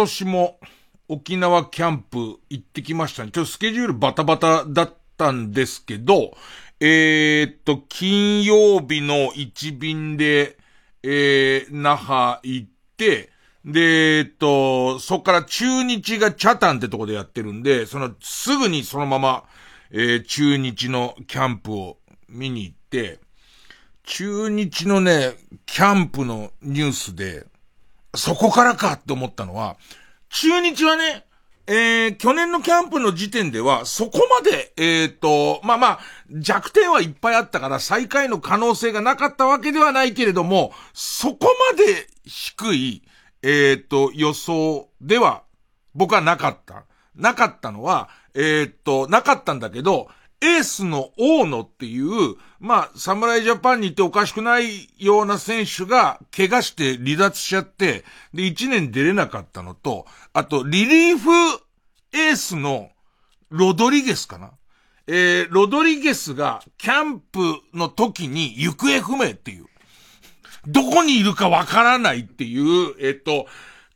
今年も沖縄キャンプ行ってきましたね。ちょっとスケジュールバタバタだったんですけど、えー、っと、金曜日の一便で、えー、那覇行って、で、えっと、そっから中日がチャタンってとこでやってるんで、その、すぐにそのまま、えー、中日のキャンプを見に行って、中日のね、キャンプのニュースで、そこからかって思ったのは、中日はね、えー、去年のキャンプの時点では、そこまで、えっ、ー、と、まあまあ、弱点はいっぱいあったから、最下位の可能性がなかったわけではないけれども、そこまで低い、えっ、ー、と、予想では、僕はなかった。なかったのは、えっと、なかったんだけど、エースの大野っていう、まあ、侍ジャパンに行っておかしくないような選手が怪我して離脱しちゃって、で、1年出れなかったのと、あと、リリーフエースのロドリゲスかなえー、ロドリゲスがキャンプの時に行方不明っていう。どこにいるかわからないっていう、えっと、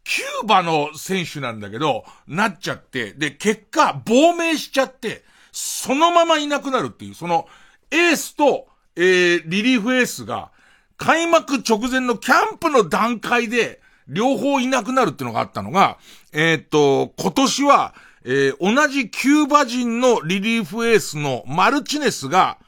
キューバの選手なんだけど、なっちゃって、で、結果、亡命しちゃって、そのままいなくなるっていう、その、エースと、えー、リリーフエースが、開幕直前のキャンプの段階で、両方いなくなるってのがあったのが、えー、っと、今年は、えー、同じキューバ人のリリーフエースのマルチネスが、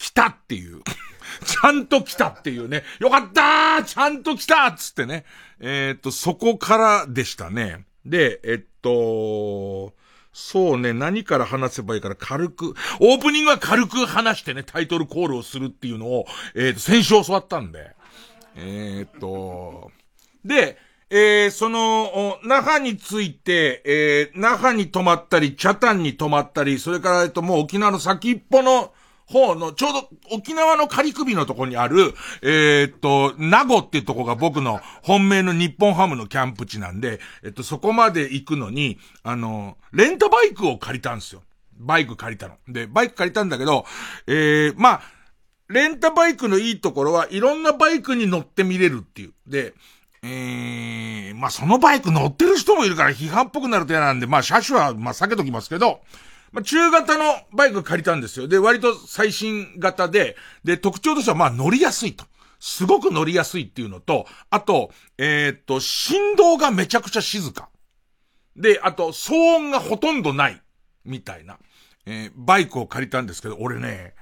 来たっていう。ちゃんと来たっていうね。よかったーちゃんと来たっつってね。えー、っと、そこからでしたね。で、えっと、そうね、何から話せばいいから軽く、オープニングは軽く話してね、タイトルコールをするっていうのを、えっ、ー、と、先週教わったんで。えっ、と、で、えー、その、那覇について、えー、那覇に泊まったり、茶炭に泊まったり、それから、えっと、もう沖縄の先っぽの、方の、ちょうど沖縄の仮首のとこにある、えー、っと、名護っていうとこが僕の本命の日本ハムのキャンプ地なんで、えっと、そこまで行くのに、あの、レンタバイクを借りたんですよ。バイク借りたの。で、バイク借りたんだけど、えー、まあ、レンタバイクのいいところはいろんなバイクに乗ってみれるっていう。で、えー、まあ、そのバイク乗ってる人もいるから批判っぽくなると嫌なんで、まあ、車種は、まあ、避けときますけど、まあ、中型のバイク借りたんですよ。で、割と最新型で、で、特徴としてはまあ乗りやすいと。すごく乗りやすいっていうのと、あと、えー、っと、振動がめちゃくちゃ静か。で、あと、騒音がほとんどない。みたいな。えー、バイクを借りたんですけど、俺ね、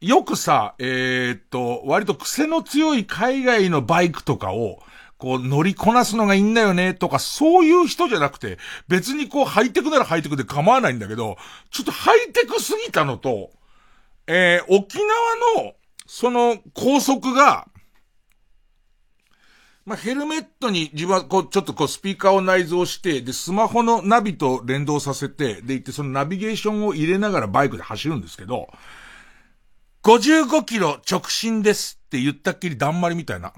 よくさ、えー、っと、割と癖の強い海外のバイクとかを、こう乗りこなすのがいいんだよねとか、そういう人じゃなくて、別にこうハイテクならハイテクで構わないんだけど、ちょっとハイテクすぎたのと、えー、沖縄の、その高速が、まあ、ヘルメットに自分はこう、ちょっとこうスピーカーを内蔵して、で、スマホのナビと連動させて、で、行ってそのナビゲーションを入れながらバイクで走るんですけど、55キロ直進ですって言ったっきりだんまりみたいな。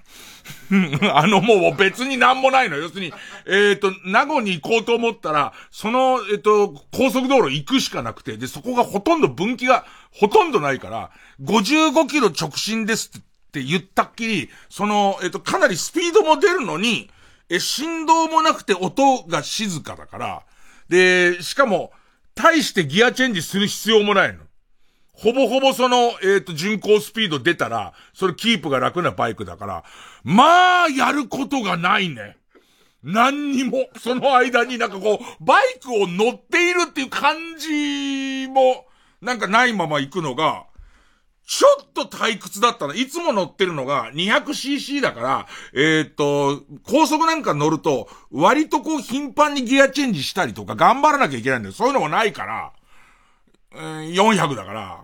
あのもう別になんもないの。要するに、えっ、ー、と、名護に行こうと思ったら、その、えっ、ー、と、高速道路行くしかなくて、で、そこがほとんど分岐がほとんどないから、55キロ直進ですって言ったっきり、その、えっ、ー、と、かなりスピードも出るのに、え、振動もなくて音が静かだから、で、しかも、大してギアチェンジする必要もないの。ほぼほぼその、えっ、ー、と、巡航スピード出たら、それキープが楽なバイクだから、まあ、やることがないね。何にも、その間になんかこう、バイクを乗っているっていう感じも、なんかないまま行くのが、ちょっと退屈だったの。いつも乗ってるのが 200cc だから、えっ、と、高速なんか乗ると、割とこう頻繁にギアチェンジしたりとか頑張らなきゃいけないんだよ。そういうのもないから、えー、400だから、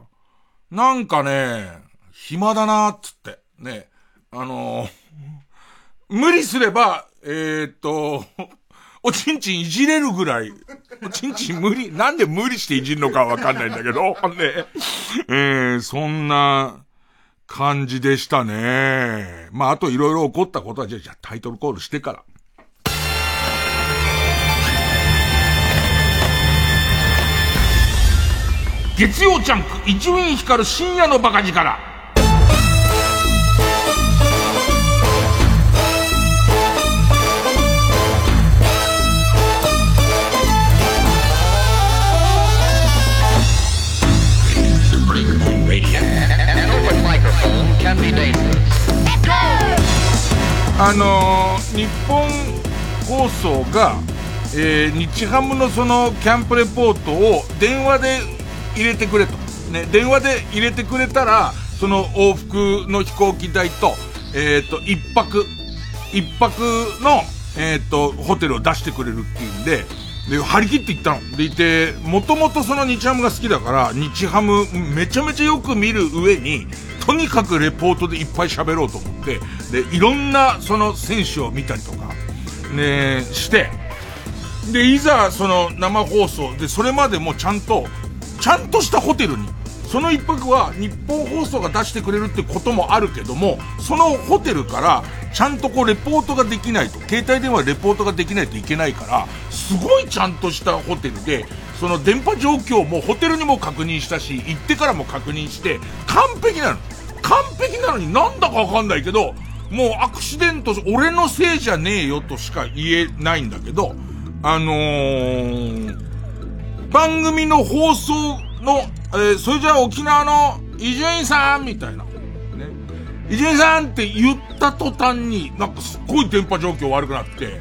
なんかね、暇だなーっつって、ね、あのー、無理すれば、えー、っと、おちんちんいじれるぐらい、おちんちん無理、なんで無理していじるのかわかんないんだけど、ね、えー、そんな感じでしたね。まあ、あといろいろ起こったことは、じゃあ、じゃあタイトルコールしてから。月曜ジャンク伊集院光る深夜のバカ力。あのー、日本放送が、えー、日ハムのそのキャンプレポートを電話で入れてくれと。ね、電話で入れてくれたら、その往復の飛行機代と、えっ、ー、と、一泊、一泊の、えっ、ー、と、ホテルを出してくれるっていうんで、で、張り切って行ったの。でいて、もともとその日ハムが好きだから、日ハムめちゃめちゃよく見る上に、とにかくレポートでいっぱい喋ろうと思って、で、いろんなその選手を見たりとか、ね、して、で、いざその生放送で、それまでもちゃんと、ちゃんとしたホテルに、その一泊は日本放送が出してくれるってこともあるけども、そのホテルからちゃんとこうレポートができないと、携帯電話レポートができないといけないから、すごいちゃんとしたホテルで、その電波状況もホテルにも確認したし、行ってからも確認して、完璧なの。完璧なのになんだかわかんないけど、もうアクシデント、俺のせいじゃねえよとしか言えないんだけど、あのー、番組の放送の、えー、それじゃあ沖縄の伊集院さんみたいな。ね。伊集院さんって言った途端に、なんかすっごい電波状況悪くなって、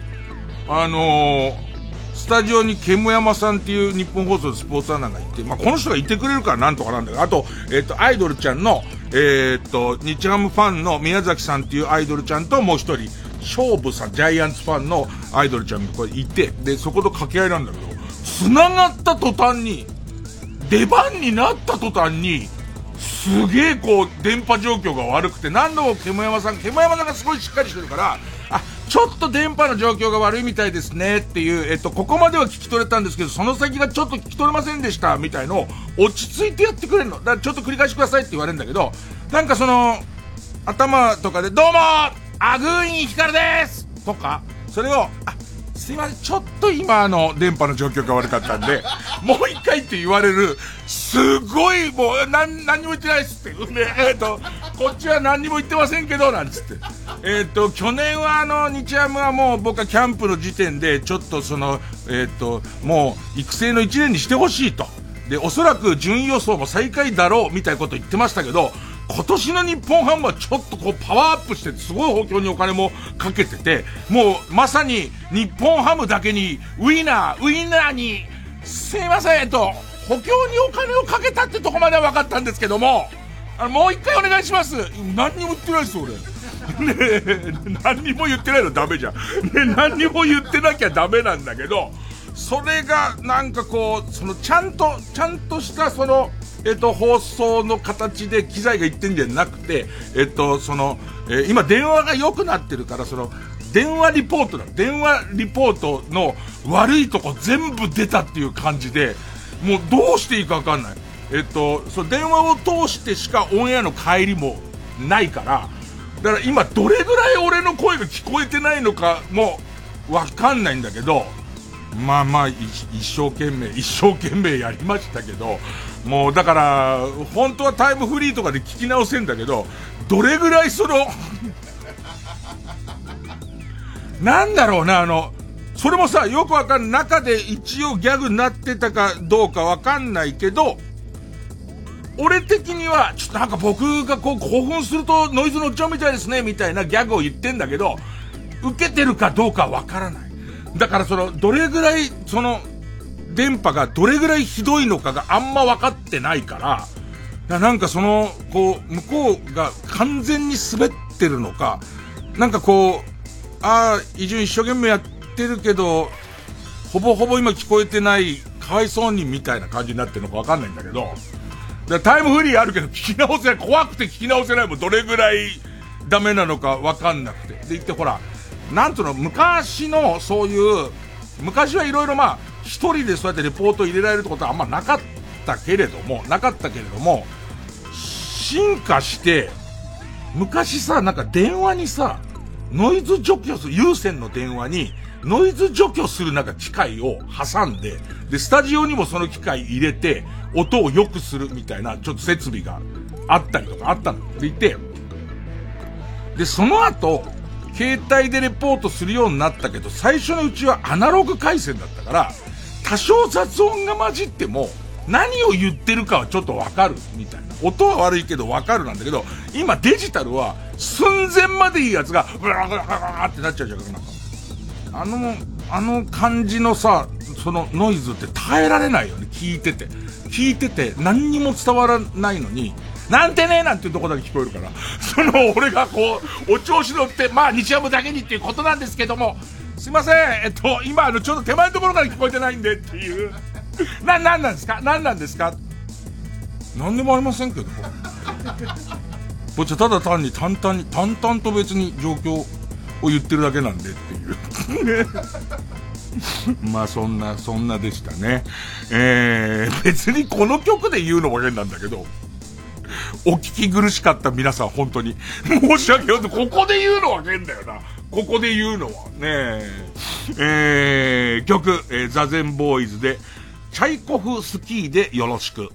あのー、スタジオに煙山さんっていう日本放送でスポーツアナがいて、まあ、この人がいてくれるからなんとかなんだけど、あと、えっ、ー、と、アイドルちゃんの、えっ、と、日ハムファンの宮崎さんっていうアイドルちゃんともう一人、勝負さん、ジャイアンツファンのアイドルちゃんがこれいて、で、そこと掛け合いなんだけど、繋がった途端に、出番になった途端に、すげえこう、電波状況が悪くて、何度も煙山さん、煙山さんがすごいしっかりしてるから、あ、ちょっと電波の状況が悪いみたいですねっていう、えっと、ここまでは聞き取れたんですけど、その先がちょっと聞き取れませんでした、みたいのを、落ち着いてやってくれるの。だからちょっと繰り返してくださいって言われるんだけど、なんかその、頭とかで、どうもアグーインヒカルですとか、それを、あ、すいません、ちょっと今あの、電波の状況が悪かったんで、もう一回って言われる、すごい、もう、なん、何にも言ってないっすって。で、えっ、ー、と、こっちは何にも言ってませんけど、なんつって。えっ、ー、と、去年はあの、日ハムはもう僕はキャンプの時点で、ちょっとその、えっ、ー、と、もう、育成の一年にしてほしいと。で、おそらく順位予想も最下位だろう、みたいなこと言ってましたけど、今年の日本ハムはちょっとこうパワーアップしてすごい補強にお金もかけてて、もうまさに日本ハムだけにウィナー、ウィナーに、すいません、と、補強にお金をかけたってとこまでは分かったんですけども、あの、もう一回お願いします。何にも言ってないです、俺。ねえ、何にも言ってないのダメじゃん。ね何にも言ってなきゃダメなんだけど、それがなんかこう、そのちゃんと、ちゃんとしたその、えっと、放送の形で機材が言ってんじゃなくて、えっと、その、えー、今電話が良くなってるから、その、電話リポートだ。電話リポートの悪いとこ全部出たっていう感じで、もうどうしていいかわかんない。えっと、その電話を通してしかオンエアの帰りもないから、だから今どれぐらい俺の声が聞こえてないのかもわかんないんだけど、まあまあ、一生懸命、一生懸命やりましたけど、もうだから、本当はタイムフリーとかで聞き直せんだけど、どれぐらいその なんだろうな、あの、それもさ、よくわかん。中で一応ギャグになってたかどうかわかんないけど、俺的には、ちょっとなんか僕がこう興奮するとノイズ乗っちゃうみたいですね、みたいなギャグを言ってんだけど、受けてるかどうかわからない。だからその、どれぐらい、その、電波がどれぐらいひどいのかがあんま分かってないから、なんかその、こう、向こうが完全に滑ってるのか、なんかこう、ああ、移住一生懸命やってるけど、ほぼほぼ今聞こえてない、かわいそうにみたいな感じになってるのかわかんないんだけど、タイムフリーあるけど聞き直せない、怖くて聞き直せないもんどれぐらいダメなのかわかんなくて。で言ってほら、なんとの、昔のそういう、昔はいろいろまあ、一人でそうやってレポート入れられるってことはあんまなかったけれども、なかったけれども、進化して、昔さ、なんか電話にさ、ノイズ除去する、有線の電話に、ノイズ除去するなんか機械を挟んで、で、スタジオにもその機械入れて、音を良くするみたいな、ちょっと設備があったりとかあったの。って言って、で、その後、携帯でレポートするようになったけど、最初のうちはアナログ回線だったから、多少雑音が混じっても、何を言ってるかはちょっとわかるみたいな。音は悪いけどわかるなんだけど、今デジタルは寸前までいいやつが、ブラブラブラってなっちゃうじゃん、なんか。あの、あの感じのさ、そのノイズって耐えられないよね、聞いてて。聞いてて何にも伝わらないのに、なんてねなんていうとこだけ聞こえるから、その俺がこう、お調子乗って、まあ日曜日だけにっていうことなんですけども、すいません、えっと、今あのちょうど手前のところから聞こえてないんでっていう。な、なんなんですか？なんなんですか？なんでもありませんけど。こっちはただ単に淡々に、淡々と別に状況を言ってるだけなんでっていう。まあそんな、そんなでしたね。えー、別にこの曲で言うのも変なんだけど、お聞き苦しかった皆さん本当に、申し訳ない。ここで言うのは変だよな。ここで言うのは。ねえ。ー、曲、えー、ザゼンボーイズで、チャイコフスキーでよろしく。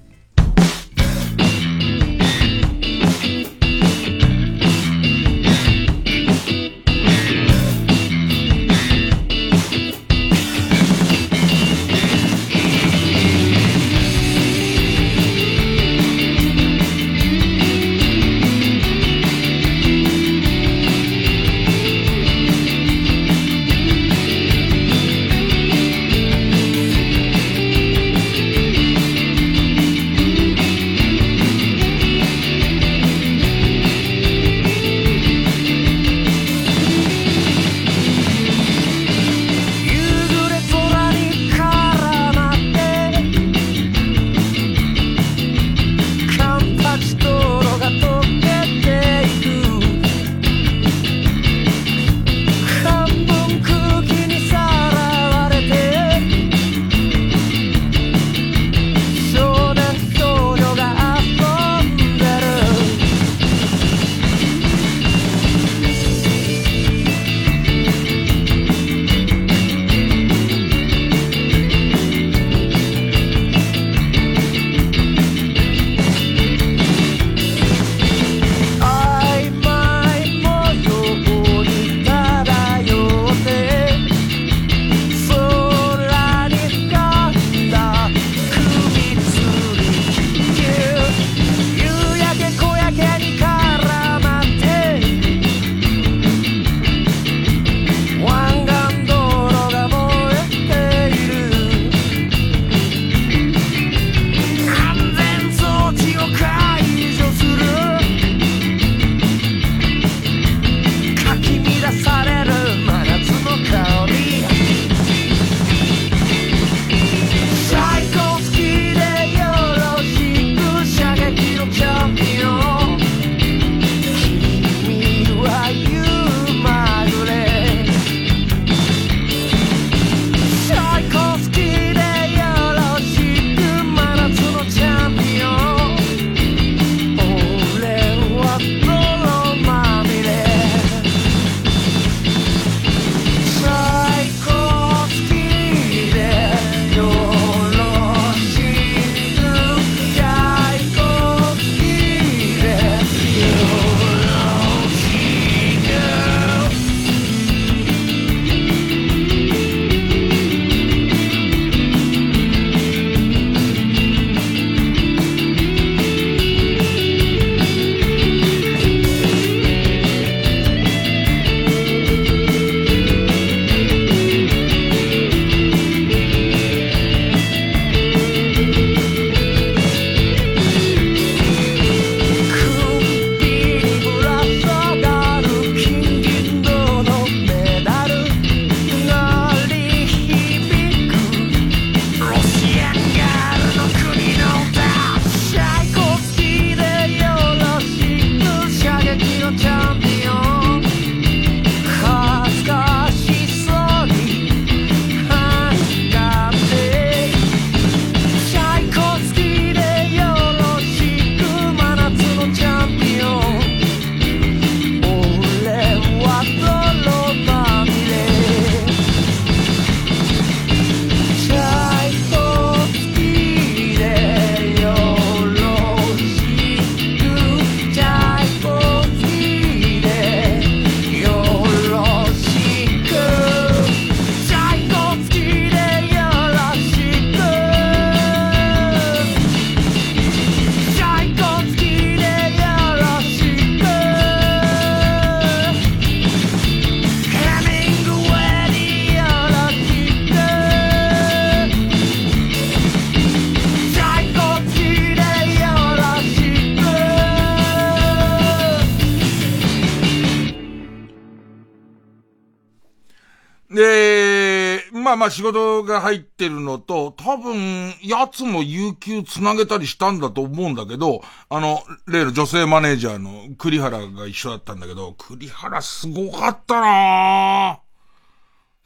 仕事が入ってるのと、多分、やつも有給つなげたりしたんだと思うんだけど、あの、例の女性マネージャーの栗原が一緒だったんだけど、栗原すごかったな。ぁ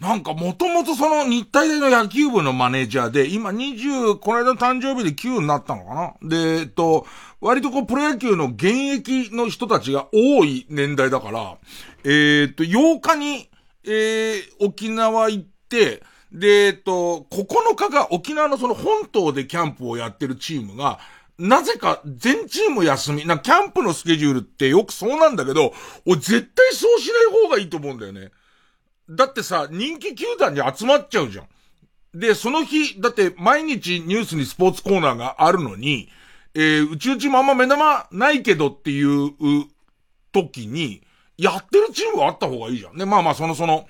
なんかもともとその日体大の野球部のマネージャーで、今20、この間誕生日で9になったのかな。で、えっと、割とこうプロ野球の現役の人たちが多い年代だから、えー、っと、8日に、えー、沖縄行って、で、えっと、9日が沖縄のその本島でキャンプをやってるチームが、なぜか全チーム休み。な、キャンプのスケジュールってよくそうなんだけど、俺絶対そうしない方がいいと思うんだよね。だってさ、人気球団に集まっちゃうじゃん。で、その日、だって毎日ニュースにスポーツコーナーがあるのに、えー、うちうちもあんま目玉ないけどっていう時に、やってるチームがあった方がいいじゃん。で、まあまあ、そのその、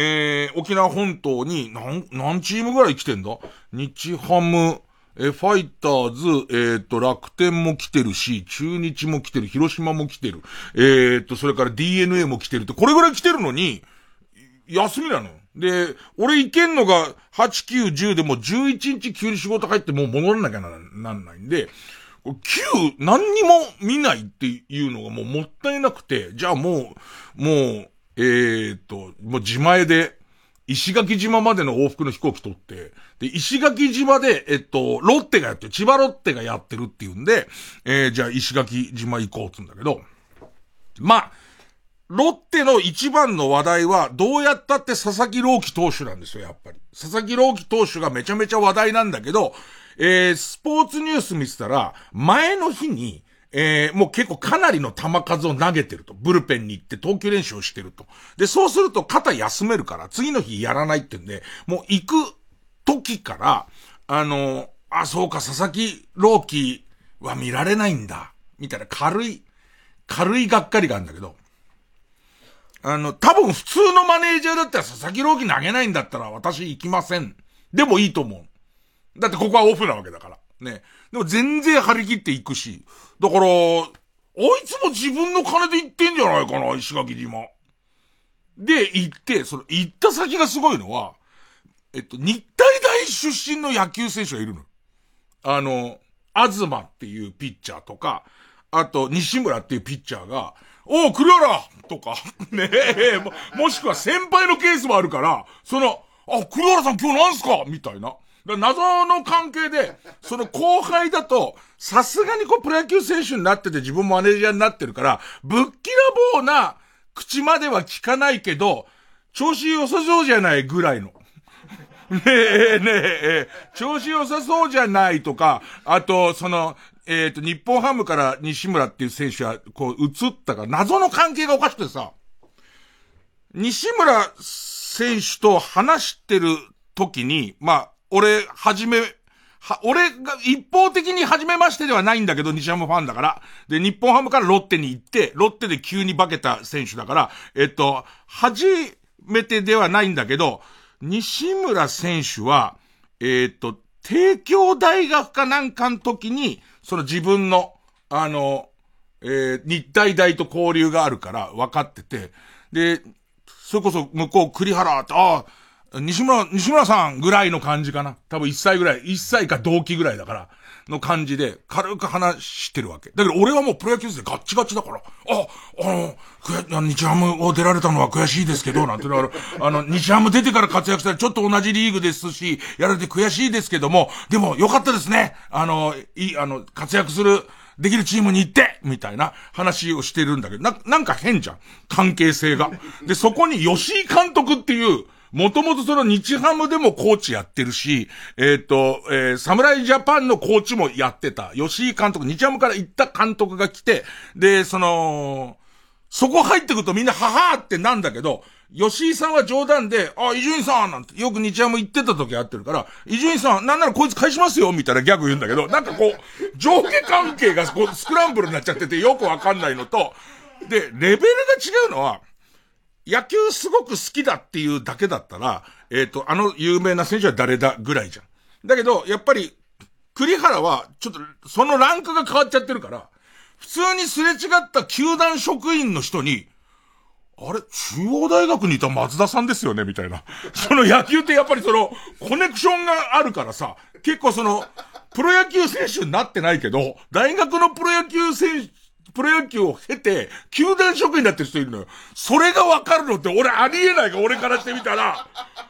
えー、沖縄本島に何、何チームぐらい来てんだ？日ハム、えファイターズ、えっ、ー、と、楽天も来てるし、中日も来てる、広島も来てる、えっ、ー、と、それから DNA も来てるって、これぐらい来てるのに、休みなの？で、俺行けんのが8、9、10でも11日急に仕事入ってもう戻らなきゃならないんで、9何にも見ないっていうのがもうもったいなくて、じゃあもう、もう、えー、っと、もう自前で、石垣島までの往復の飛行機取って、で、石垣島で、えっと、ロッテがやってる、千葉ロッテがやってるっていうんで、えー、じゃあ石垣島行こうっつうんだけど、まあ、ロッテの一番の話題は、どうやったって佐々木朗希投手なんですよ、やっぱり。佐々木朗希投手がめちゃめちゃ話題なんだけど、えー、スポーツニュース見てたら、前の日に、えー、もう結構かなりの球数を投げてると。ブルペンに行って投球練習をしてると。で、そうすると肩休めるから、次の日やらないってんで、もう行く時から、あの、あ、そうか、佐々木朗希は見られないんだ。みたいな軽い、軽いがっかりがあるんだけど、あの、多分普通のマネージャーだったら佐々木朗希投げないんだったら私行きません。でもいいと思う。だってここはオフなわけだから。ね。でも全然張り切っていくし。だから、あいつも自分の金で行ってんじゃないかな、石垣島。で、行って、その、行った先がすごいのは、えっと、日体大出身の野球選手がいるの。あの、東っていうピッチャーとか、あと、西村っていうピッチャーが、おう、栗原とか、ねえ、も、もしくは先輩のケースもあるから、その、あ、栗原さん今日なんすか?みたいな。謎の関係で、その後輩だと、さすがにこうプロ野球選手になってて自分もマネージャーになってるから、ぶっきらぼうな口までは聞かないけど、調子良さそうじゃないぐらいの。ねえ、ねえ、調子良さそうじゃないとか、あと、その、えっ、ー、と、日本ハムから西村っていう選手は、こう、移ったから、謎の関係がおかしくてさ、西村選手と話してる時に、まあ、俺、はじめ、は、俺が一方的に始めましてではないんだけど、西ハムファンだから。で、日本ハムからロッテに行って、ロッテで急に化けた選手だから、えっと、初めてではないんだけど、西村選手は、えっと、帝京大学かなんかの時に、その自分の、あの、えー、日体大と交流があるから分かってて、で、それこそ向こう栗原って、ああ、西村、西村さんぐらいの感じかな。多分1歳ぐらい、1歳か同期ぐらいだから、の感じで、軽く話してるわけ。だけど俺はもうプロ野球でガッチガチだから、あ、あの、悔日ハムを出られたのは悔しいですけど、なんてだから、あの、日ハム出てから活躍したらちょっと同じリーグですし、やられて悔しいですけども、でも良かったですね。あの、いい、あの、活躍する、できるチームに行ってみたいな話をしてるんだけど、な、なんか変じゃん。関係性が。で、そこに吉井監督っていう、もともとその日ハムでもコーチやってるし、えっ、ー、と、えー、侍ジャパンのコーチもやってた。吉井監督、日ハムから行った監督が来て、で、その、そこ入ってくるとみんなははーってなんだけど、吉井さんは冗談で、あ、伊集院さんなんて、よく日ハム行ってた時あってるから、伊集院さん、なんならこいつ返しますよみたいなギャグ言うんだけど、なんかこう、上下関係がこうスクランブルになっちゃっててよくわかんないのと、で、レベルが違うのは、野球すごく好きだっていうだけだったら、えっ、ー、と、あの有名な選手は誰だぐらいじゃん。だけど、やっぱり、栗原は、ちょっと、そのランクが変わっちゃってるから、普通にすれ違った球団職員の人に、あれ中央大学にいた松田さんですよねみたいな。その野球ってやっぱりその、コネクションがあるからさ、結構その、プロ野球選手になってないけど、大学のプロ野球選、プロ野球を経て、球団職員になってる人いるのよ。それがわかるのって俺ありえないが、俺からしてみたら。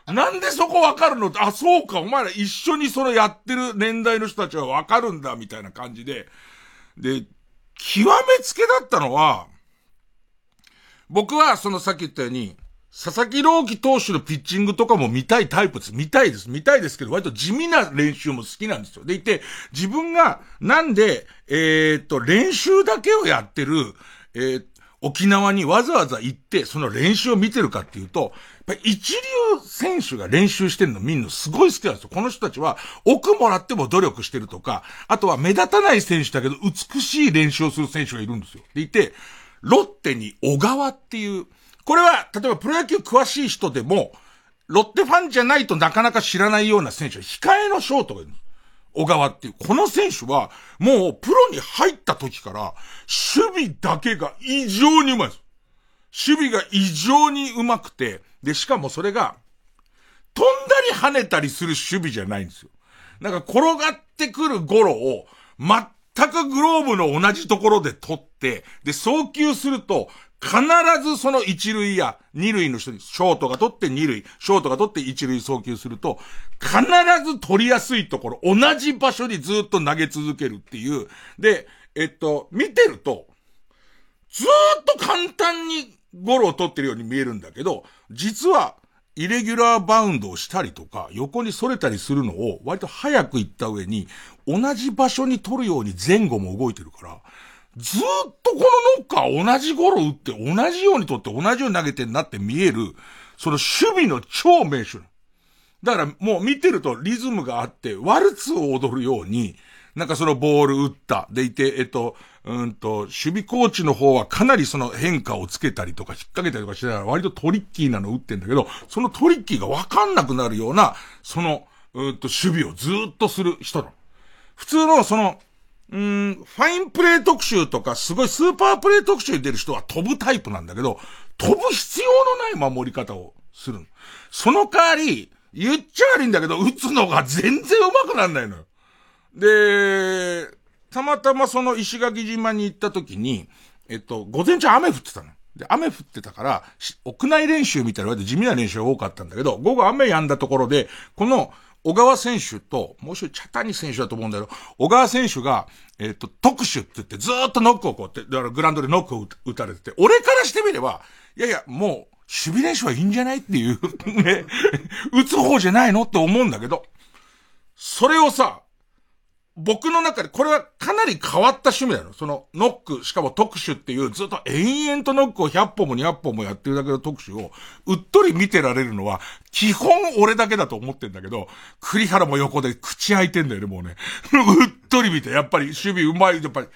なんでそこわかるのって、あ、そうか、お前ら一緒にそれやってる年代の人たちはわかるんだ、みたいな感じで。で、極めつけだったのは、僕はそのさっき言ったように、佐々木朗希投手のピッチングとかも見たいタイプです。見たいです。見たいですけど、割と地味な練習も好きなんですよ。でいて、自分がなんで、えー、っと、練習だけをやってる、えー、沖縄にわざわざ行って、その練習を見てるかっていうと、やっぱ一流選手が練習してるの見るのすごい好きなんですよ。この人たちは、奥もらっても努力してるとか、あとは目立たない選手だけど美しい練習をする選手がいるんですよ。でいて、ロッテに小川っていう、これは、例えばプロ野球詳しい人でも、ロッテファンじゃないとなかなか知らないような選手は控えのショートがいる小川っていう。この選手は、もうプロに入った時から、守備だけが異常にうまいです。守備が異常にうまくて、で、しかもそれが、飛んだり跳ねたりする守備じゃないんですよ。なんか転がってくるゴロを、全くグローブの同じところで取って、で、送球すると、必ずその一塁や二塁の人に、ショートが取って二塁、ショートが取って一塁送球すると、必ず取りやすいところ、同じ場所にずっと投げ続けるっていう。で、えっと、見てると、ずっと簡単にゴロを取ってるように見えるんだけど、実は、イレギュラーバウンドをしたりとか、横に反れたりするのを割と早く行った上に、同じ場所に取るように前後も動いてるから、ずっとこのノッカー同じゴロ打って同じように取って同じように投げてんなって見える、その守備の超名手。だからもう見てるとリズムがあって、ワルツを踊るように、なんかそのボール打った。でいて、えっと、うんと、守備コーチの方はかなりその変化をつけたりとか引っ掛けたりとかしながら割とトリッキーなの打ってんだけど、そのトリッキーがわかんなくなるような、その、うんと、守備をずっとする人の。普通のその、うん、ファインプレー特集とか、すごいスーパープレー特集に出る人は飛ぶタイプなんだけど、飛ぶ必要のない守り方をする。その代わり、言っちゃ悪いんだけど、打つのが全然上手くなんないのよ。で、たまたまその石垣島に行った時に、えっと、午前中雨降ってたの。で、雨降ってたから、屋内練習みたいな地味な練習が多かったんだけど、午後雨止んだところで、この、小川選手と、もう一人、茶谷選手だと思うんだけど、小川選手が、えっ、と、特殊って言ってずっとノックをこうやって、だからグランドでノックを打たれてて、俺からしてみれば、いやいや、もう、守備練習はいいんじゃないっていうね、打つ方じゃないのって思うんだけど、それをさ、僕の中で、これはかなり変わった趣味なの。その、ノック、しかも特殊っていう、ずっと延々とノックを100本も200本もやってるだけの特殊を、うっとり見てられるのは、基本俺だけだと思ってんだけど、栗原も横で口開いてんだよね、もうね。うっとり見て、やっぱり趣味うまい、やっぱり、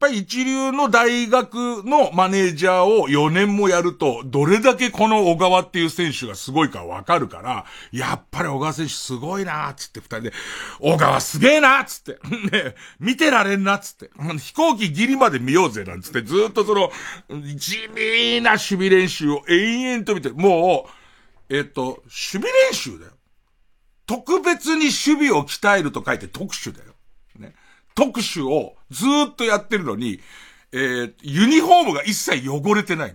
ぱり一流の大学のマネージャーを4年もやると、どれだけこの小川っていう選手がすごいかわかるから、やっぱり小川選手すごいなーつって二人で、小川すげえなーつって、ね、見てられんなつって、飛行機ギリまで見ようぜなんつって、ずっとその、地味な守備練習を延々と見て、もう、えっと、守備練習だよ。特別に守備を鍛えると書いて特殊だよ。特殊をずっとやってるのに、えー、ユニフォームが一切汚れてない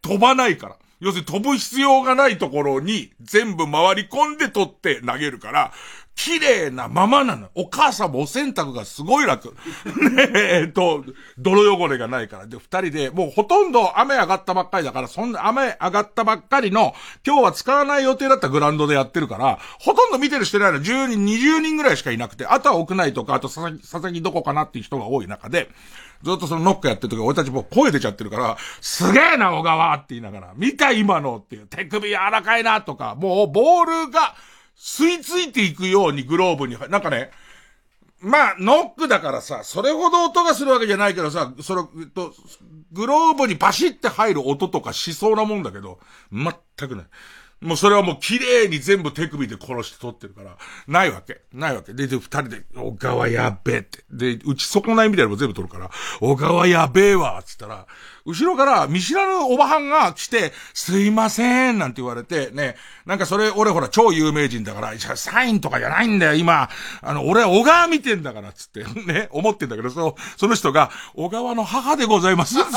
飛ばないから。要するに飛ぶ必要がないところに全部回り込んで取って投げるから、綺麗なままなの。お母さんもお洗濯がすごい楽。ねえ、と、泥汚れがないから。で、二人で、もうほとんど雨上がったばっかりだから、そんな雨上がったばっかりの、今日は使わない予定だったグラウンドでやってるから、ほとんど見てる人いないの。10人、20人ぐらいしかいなくて、あとは屋内とか、あと佐々木、佐々木どこかなっていう人が多い中で、ずっとそのノックやってる時、俺たちもう声出ちゃってるから、すげえな、小川って言いながら、見た今のっていう、手首柔らかいな、とか、もうボールが、吸い付いていくようにグローブに、なんかね、まあ、ノックだからさ、それほど音がするわけじゃないけどさ、その、と、グローブにバシって入る音とかしそうなもんだけど、全くない。もうそれはもう綺麗に全部手首で殺して撮ってるから、ないわけ。ないわけ。で、で、二人で、小川やべえって。で、うち損ないみたいなのも全部撮るから、小川やべえわっ、つったら、後ろから見知らぬおばはんが来て、すいません、なんて言われて、ね、なんかそれ、俺ほら超有名人だから、サインとかじゃないんだよ、今。あの、俺は小川見てんだから、つって、ね、思ってんだけど、その、その人が、小川の母でございます、つって。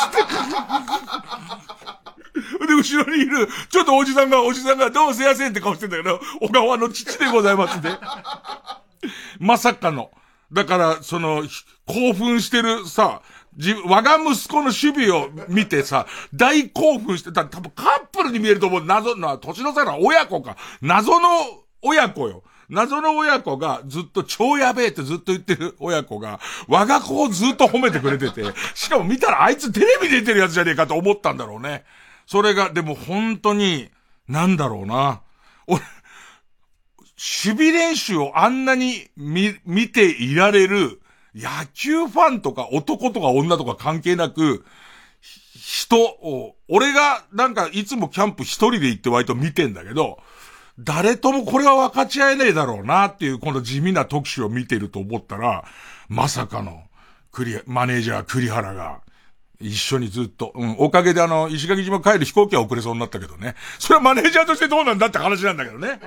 で、後ろにいる、ちょっとおじさんが、おじさんが、どうせやせんって顔してんだけど、小川の父でございますね。まさかの。だから、その、興奮してるさ、自分我が息子の守備を見てさ、大興奮してた、多分カップルに見えると思う。謎の、年の差が親子か。謎の親子よ。謎の親子がずっと超やべえってずっと言ってる親子が、我が子をずっと褒めてくれてて、しかも見たらあいつテレビ出てるやつじゃねえかと思ったんだろうね。それが、でも本当に、なんだろうな。俺、守備練習をあんなに見、見ていられる野球ファンとか男とか女とか関係なく、人を、俺がなんかいつもキャンプ一人で行って割と見てんだけど、誰ともこれは分かち合えないだろうなっていうこの地味な特集を見てると思ったら、まさかの、クリ、マネージャー栗原が、一緒にずっと。うん。おかげであの、石垣島帰る飛行機は遅れそうになったけどね。それはマネージャーとしてどうなんだって話なんだけどね。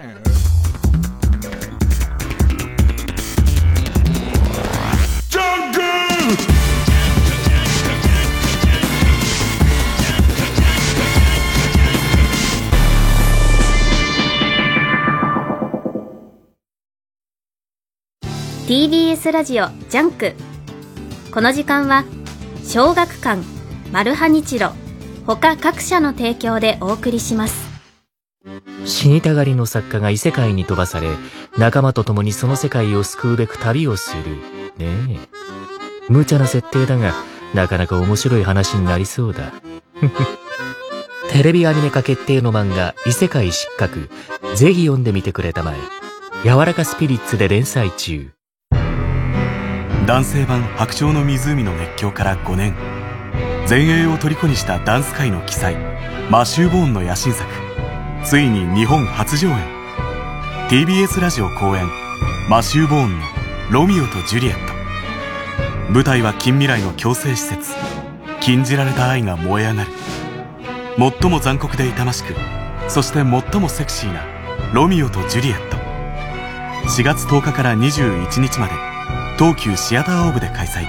TBS ラジオジャンク。この時間は小学館マルハニチロ他各社の提供でお送りします。死にたがりの作家が異世界に飛ばされ仲間と共にその世界を救うべく旅をする。ねえ。無茶な設定だがなかなか面白い話になりそうだ。テレビアニメ化決定の漫画異世界失格。ぜひ読んでみてくれたまえ。柔らかスピリッツで連載中。男性版「白鳥の湖」の熱狂から5年。全英を虜にしたダンス界の奇才マシュー・ボーンの野心作。ついに日本初上演。TBS ラジオ公演。マシュー・ボーンの「ロミオとジュリエット」舞台は近未来の強制施設。禁じられた愛が燃え上がる。最も残酷で痛ましくそして最もセクシーな「ロミオとジュリエット」4月10日から21日まで。東急シアターオーブで開催。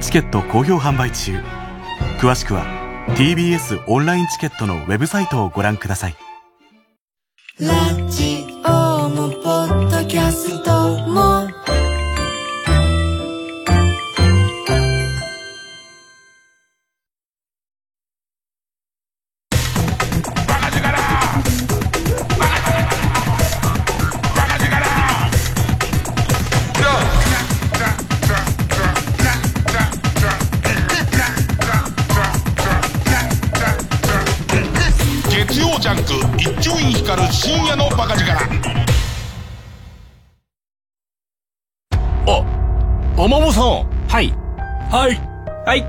チケット好評販売中。詳しくは TBS オンラインチケットのウェブサイトをご覧ください。ラジオもポッドキャストもはい。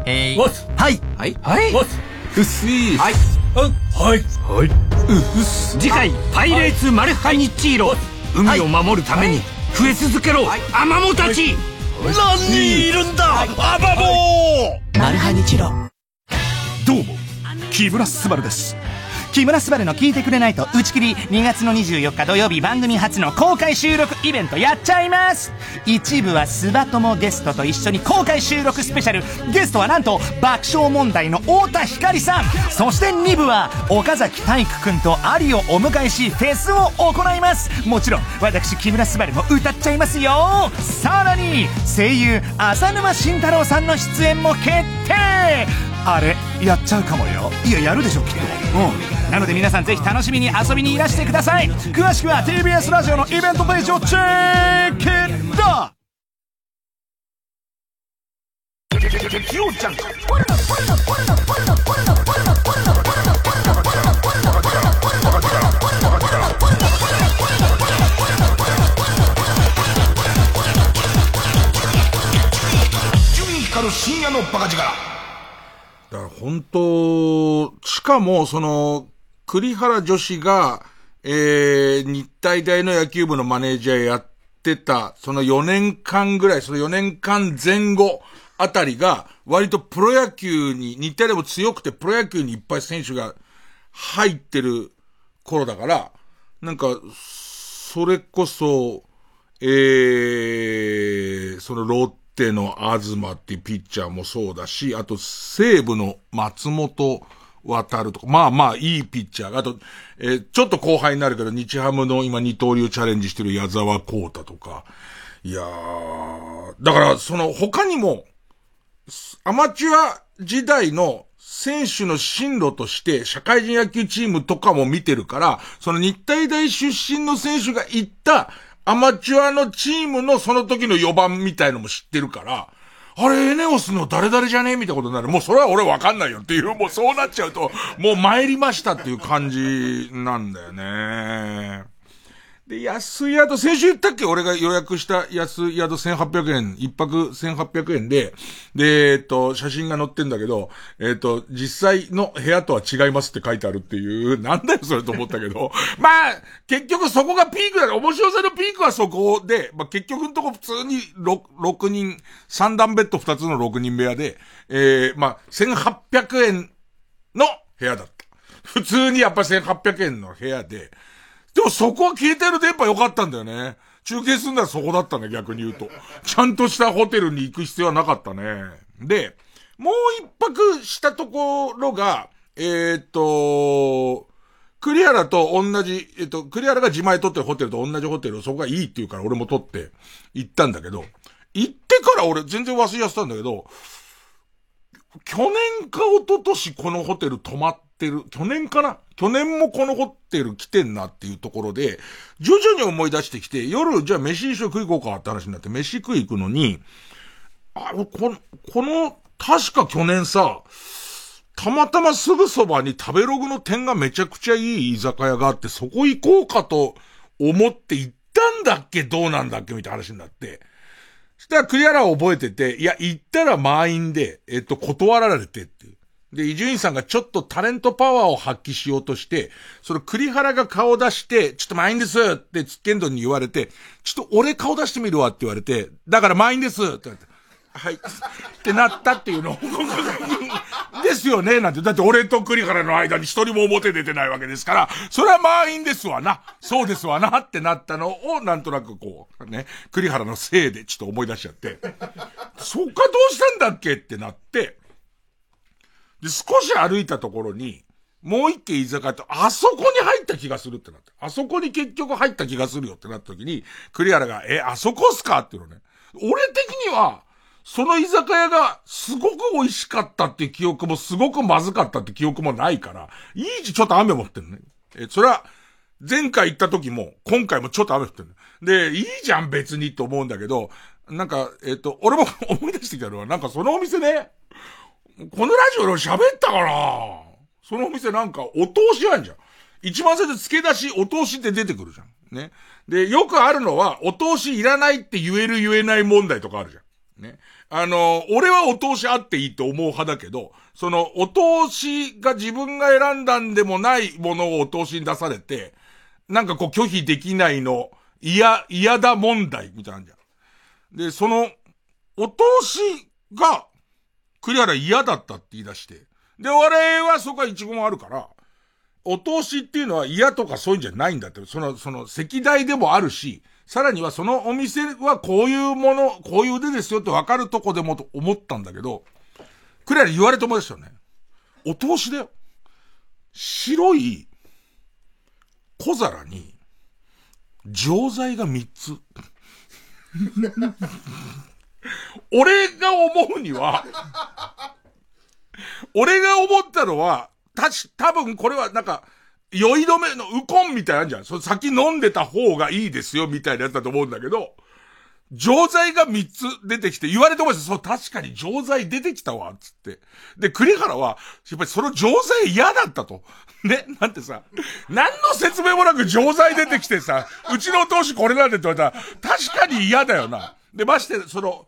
えー、わす。はい。はい。はい。わす。うっすー。はい。はい。はい。うっす。次回、パイレーツマルハニチーロ。海を守るために、増え続けろ、アマモたち何人いるんだ？アバボーマルハニチロ。どうも、木村昴です。木村昴の聞いてくれないと打ち切り2月の24日土曜日番組初の公開収録イベントやっちゃいます。一部はスバ友ゲストと一緒に公開収録スペシャル。ゲストはなんと爆笑問題の太田光さん。そして2部は岡崎体育くんとアリをお迎えしフェスを行います。もちろん私木村昴も歌っちゃいますよ。さらに声優浅沼慎太郎さんの出演も決定。あれやっちゃうかもよ。いややるでしょきっと。うん。なので皆さんぜひ楽しみに遊びにいらしてください。詳しくは TBS ラジオのイベントページをチェックだ。深夜のバカ力だから本当、しかもその、栗原女子が、えー、日体大の野球部のマネージャーやってた、その4年間ぐらい、その4年間前後あたりが、割とプロ野球に、日体大も強くてプロ野球にいっぱい選手が入ってる頃だから、なんか、それこそ、えー、そのロッテの東っていうピッチャーもそうだし、あと西武の松本渡るとか、まあまあいいピッチャーが、あと、えー、ちょっと後輩になるけど、日ハムの今二刀流チャレンジしてる矢沢光太とか、いやー、だからその他にも、アマチュア時代の選手の進路として社会人野球チームとかも見てるから、その日体大出身の選手が行ったアマチュアのチームのその時の4番みたいのも知ってるから、あれ、エネオスの誰々じゃね？えみたいなことになる。もうそれは俺わかんないよっていう、もうそうなっちゃうと、もう参りましたっていう感じなんだよね。で、安宿、先週言ったっけ？俺が予約した安宿1800円、一泊1800円で、で、えっと、写真が載ってんだけど、えっと、実際の部屋とは違いますって書いてあるっていう、なんだよそれと思ったけど、まあ、結局そこがピークだ面白さのピークはそこで、まあ結局のとこ普通に 6, 6人、3段ベッド2つの6人部屋で、えー、まあ、1800円の部屋だった。普通にやっぱ1800円の部屋で、でもそこは消えてる電波良かったんだよね。中継すんならそこだったね、逆に言うと。ちゃんとしたホテルに行く必要はなかったね。で、もう一泊したところが、えー、っと、栗原と同じ、えっと、栗原が自前取ってるホテルと同じホテルを、そこがいいって言うから俺も取って行ったんだけど、行ってから俺全然忘れやせたんだけど、去年か一昨年このホテル泊まってる、去年かな？去年もこのホテル来てんなっていうところで、徐々に思い出してきて、夜じゃあ飯一緒食い行こうかって話になって、飯食い行くのに、あ、この、この、確か去年さ、たまたますぐそばに食べログの点がめちゃくちゃいい居酒屋があって、そこ行こうかと思って行ったんだっけどうなんだっけみたいな話になって。そしたらクリアラー覚えてて、いや、行ったら満員で、えっと、断られてっていう。で、伊集院さんがちょっとタレントパワーを発揮しようとして、その栗原が顔出して、ちょっと満員ですってツッケンドに言われて、ちょっと俺顔出してみるわって言われて、だから満員ですって言われて、はい。ってなったっていうのを、ですよねなんて。だって俺と栗原の間に一人も表出てないわけですから、それは満員ですわな。そうですわなってなったのを、なんとなくこう、ね、栗原のせいでちょっと思い出しちゃって、そっかどうしたんだっけってなって、で、少し歩いたところに、もう一軒居酒屋と、あそこに入った気がするってなって。あそこに結局入った気がするよってなった時に、栗原が、え、あそこっすかっていうのね。俺的には、その居酒屋がすごく美味しかったって記憶もすごくまずかったって記憶もないから、いい、ちょっと雨持ってるね。え、それは、前回行った時も、今回もちょっと雨降ってる。で、いいじゃん別にと思うんだけど、なんか、えっ、と、俺も思い出してきたのは、なんかそのお店ね、このラジオで喋ったかなそのお店なんか、お通しあんじゃん。一番最初付け出し、お通しって出てくるじゃん。ね。で、よくあるのは、お通しいらないって言える言えない問題とかあるじゃん。ね。あの、俺はお通しあっていいと思う派だけど、その、お通しが自分が選んだんでもないものをお通しに出されて、なんかこう拒否できないの、嫌、嫌だ問題みたいなんじゃん。で、その、お通しが、栗原嫌だったって言い出して。で、俺はそこは一語もあるから、お通しっていうのは嫌とかそういうんじゃないんだって。その、その、席代でもあるし、さらにはそのお店はこういうもの、こういう腕ですよってわかるとこでもと思ったんだけど、栗原言われてもですよね。お通しだよ。白い小皿に、錠剤が3つ。俺が思うには、俺が思ったのは、たし、多分これはなんか、酔い止めのウコンみたいなんじゃん。その先飲んでた方がいいですよ、みたいなやつだと思うんだけど、錠剤が3つ出てきて、言われてました。そう、確かに錠剤出てきたわ、つって。で、栗原は、やっぱりその錠剤嫌だったと。ね、なんてさ、何の説明もなく錠剤出てきてさ、うちの投資これなんでって言われたら、確かに嫌だよな。で、まして、その、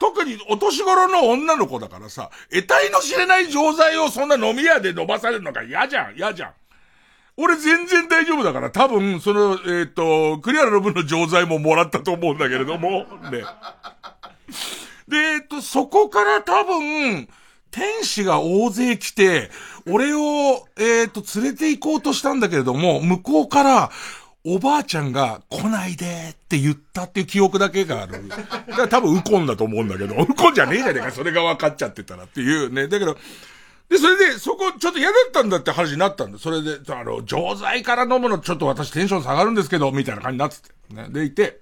特にお年頃の女の子だからさ、得体の知れない錠剤をそんな飲み屋で飲まされるのが嫌じゃん、嫌じゃん。俺全然大丈夫だから、多分、その、えっ、ー、と、クリアの分の錠剤ももらったと思うんだけれども、ね。で、えっ、ー、と、そこから多分、天使が大勢来て、俺を、えっ、ー、と、連れて行こうとしたんだけれども、向こうから、おばあちゃんが来ないでって言ったっていう記憶だけがある。だから多分ウコンだと思うんだけど、ウコンじゃねえじゃねえか、それが分かっちゃってたらっていうね。だけど、で、それで、そこ、ちょっと嫌だったんだって話になったんだ。それで、あの、錠剤から飲むのちょっと私テンション下がるんですけど、みたいな感じになってて。ね。でいて、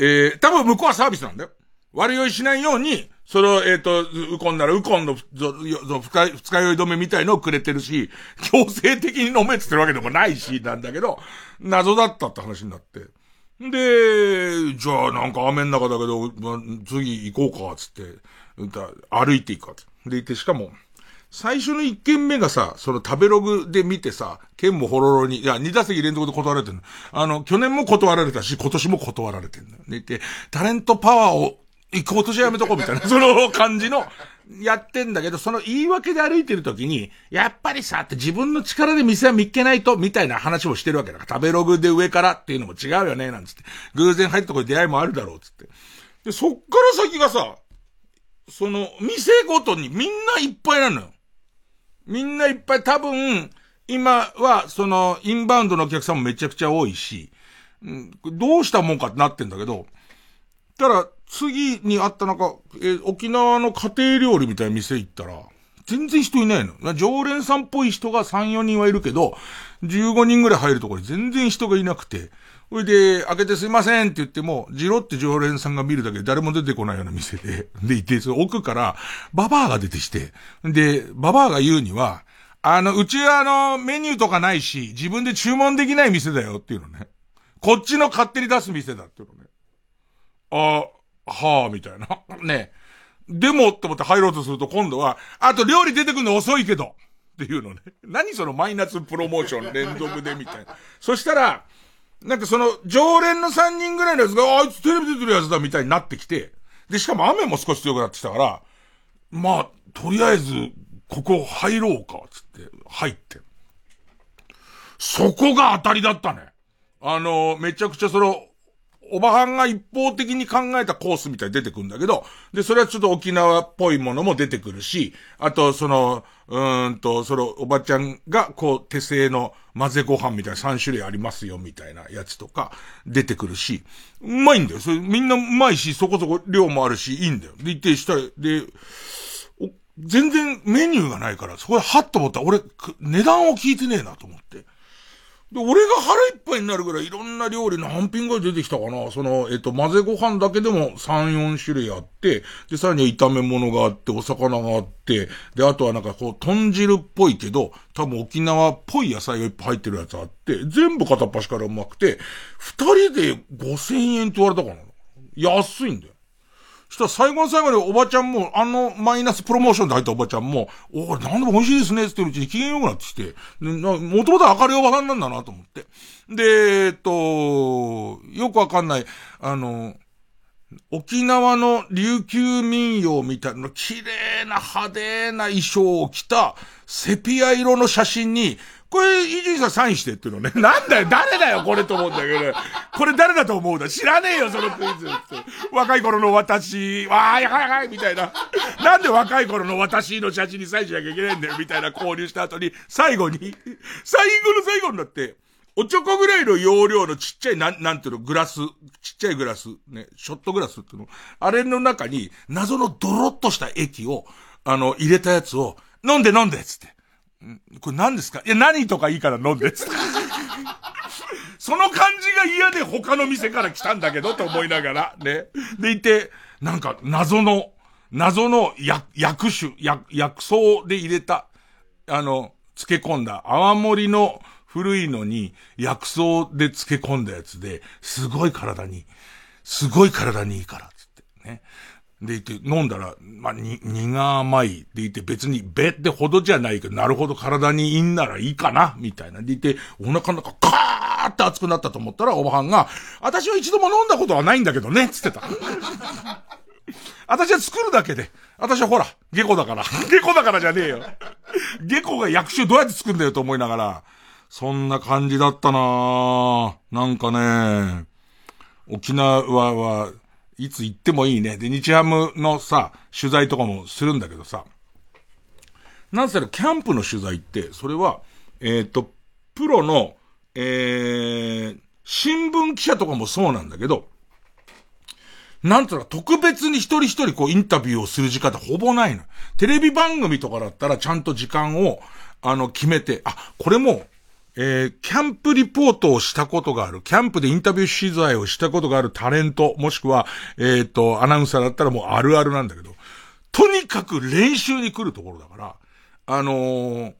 えー、多分向こうはサービスなんだよ。悪酔いしないように、それを、えっ、ー、と、ウコンならウコンの、二日、二日酔い止めみたいのをくれてるし、強制的に飲めってってるわけでもないし、なんだけど、謎だったって話になって。で、じゃあなんか雨の中だけど、ま、次行こうか、つって、歩いていくか、でいて、しかも、最初の一件目がさ、その食べログで見てさ、剣もホロロに、いや、二打席連続で断られてるの。あの、去年も断られたし、今年も断られてるの。でいて、タレントパワーを今年やめとこうみたいな、その感じの、やってんだけど、その言い訳で歩いてる時に、やっぱりさ、って自分の力で店は見っけないと、みたいな話をしてるわけだから、食べログで上からっていうのも違うよね、なんつって。偶然入ったところで出会いもあるだろう、つって。で、そっから先がさ、その、店ごとにみんないっぱいなのよ。みんないっぱい、多分、今は、その、インバウンドのお客さんもめちゃくちゃ多いし、うん、どうしたもんかってなってんだけど、ただ、次にあったなんか、えー、沖縄の家庭料理みたいな店行ったら、全然人いないの。常連さんっぽい人が3、4人はいるけど、15人ぐらい入るところに全然人がいなくて、それで、開けてすいませんって言っても、ジロって常連さんが見るだけで誰も出てこないような店で、でいて、その奥から、ババアが出てきて、で、ババアが言うには、あの、うちはあの、メニューとかないし、自分で注文できない店だよっていうのね。こっちの勝手に出す店だっていうのね。ああはあ、みたいな。ね。でもって思って入ろうとすると今度は、あと料理出てくるの遅いけど。っていうのね。何そのマイナスプロモーション連続でみたいな。そしたら、なんかその、常連の3人ぐらいのやつが、あいつテレビ出てるやつだみたいになってきて、で、しかも雨も少し強くなってきたから、まあ、とりあえず、ここ入ろうか、つって、入って。そこが当たりだったね。あの、めちゃくちゃその、おばはんが一方的に考えたコースみたいに出てくるんだけど、で、それはちょっと沖縄っぽいものも出てくるし、あと、その、うんと、その、おばちゃんが、こう、手製の混ぜご飯みたいな3種類ありますよ、みたいなやつとか、出てくるし、うまいんだよ。それ、みんなうまいし、そこそこ量もあるし、いいんだよ。で、一定したら、で、全然メニューがないから、そこでハッと思ったら、俺、値段を聞いてねえなと思って。で、俺が腹いっぱいになるぐらいいろんな料理何品ぐらい出てきたかな。その、えっと、混ぜご飯だけでも3、4種類あって、で、さらに炒め物があって、お魚があって、で、あとはなんかこう、豚汁っぽいけど、多分沖縄っぽい野菜がいっぱい入ってるやつあって、全部片っ端からうまくて、二人で5000円って言われたかな。安いんだよ。したら最後の最後におばちゃんも、あのマイナスプロモーションで入ったおばちゃんも、おなんでも美味しいですねって言ってるうちに機嫌良くなってきて、もともと明るいおばさんなんだなと思って。で、えっと、よくわかんない、あの、沖縄の琉球民謡みたいな綺麗な派手な衣装を着たセピア色の写真にこれ、伊集院さんサインしてっていうのね。なんだよ、誰だよ、これと思うんだけど。これ誰だと思うだ知らねえよ、そのクイズって。若い頃の私、わーい、はいはい、みたいな。なんで若い頃の私の写真にサインしなきゃいけないんだよ、みたいな交流した後に、最後に、最後の最後になって、おちょこぐらいの容量のちっちゃい、なん、なんていうの、グラス、ちっちゃいグラス、ね、ショットグラスっていうの。あれの中に、謎のドロッとした液を、あの、入れたやつを、飲んで飲んでつって。これ何ですか？いや、何とかいいから飲んで。その感じが嫌で他の店から来たんだけど、と思いながら、ね。でいて、なんか、謎の、謎の薬、薬種、薬、薬草で入れた、あの、漬け込んだ、泡盛の古いのに、薬草で漬け込んだやつで、すごい体に、すごい体にいいから、でいて、飲んだら、まあ、に、苦甘い。でいて、別に、べってほどじゃないけど、なるほど体にいいんならいいかな、みたいな。でいて、お腹の中、カーって熱くなったと思ったら、おばはんが、私は一度も飲んだことはないんだけどね、つってた。私は作るだけで。私はほら、下戸だから。下戸だからじゃねえよ。下戸が役所どうやって作るんだよと思いながら、そんな感じだったななんかね、沖縄は、いつ行ってもいいね。で、日ハムのさ、取材とかもするんだけどさ、なんせキャンプの取材って、それは、えっ、ー、と、プロの、えー、新聞記者とかもそうなんだけど、なんつうの、特別に一人一人こうインタビューをする時間ってほぼないの。テレビ番組とかだったらちゃんと時間を、あの、決めて、あ、これも、えー、キャンプリポートをしたことがある、キャンプでインタビュー取材をしたことがあるタレント、もしくは、えっ、ー、と、アナウンサーだったらもうあるあるなんだけど、とにかく練習に来るところだから、あのー、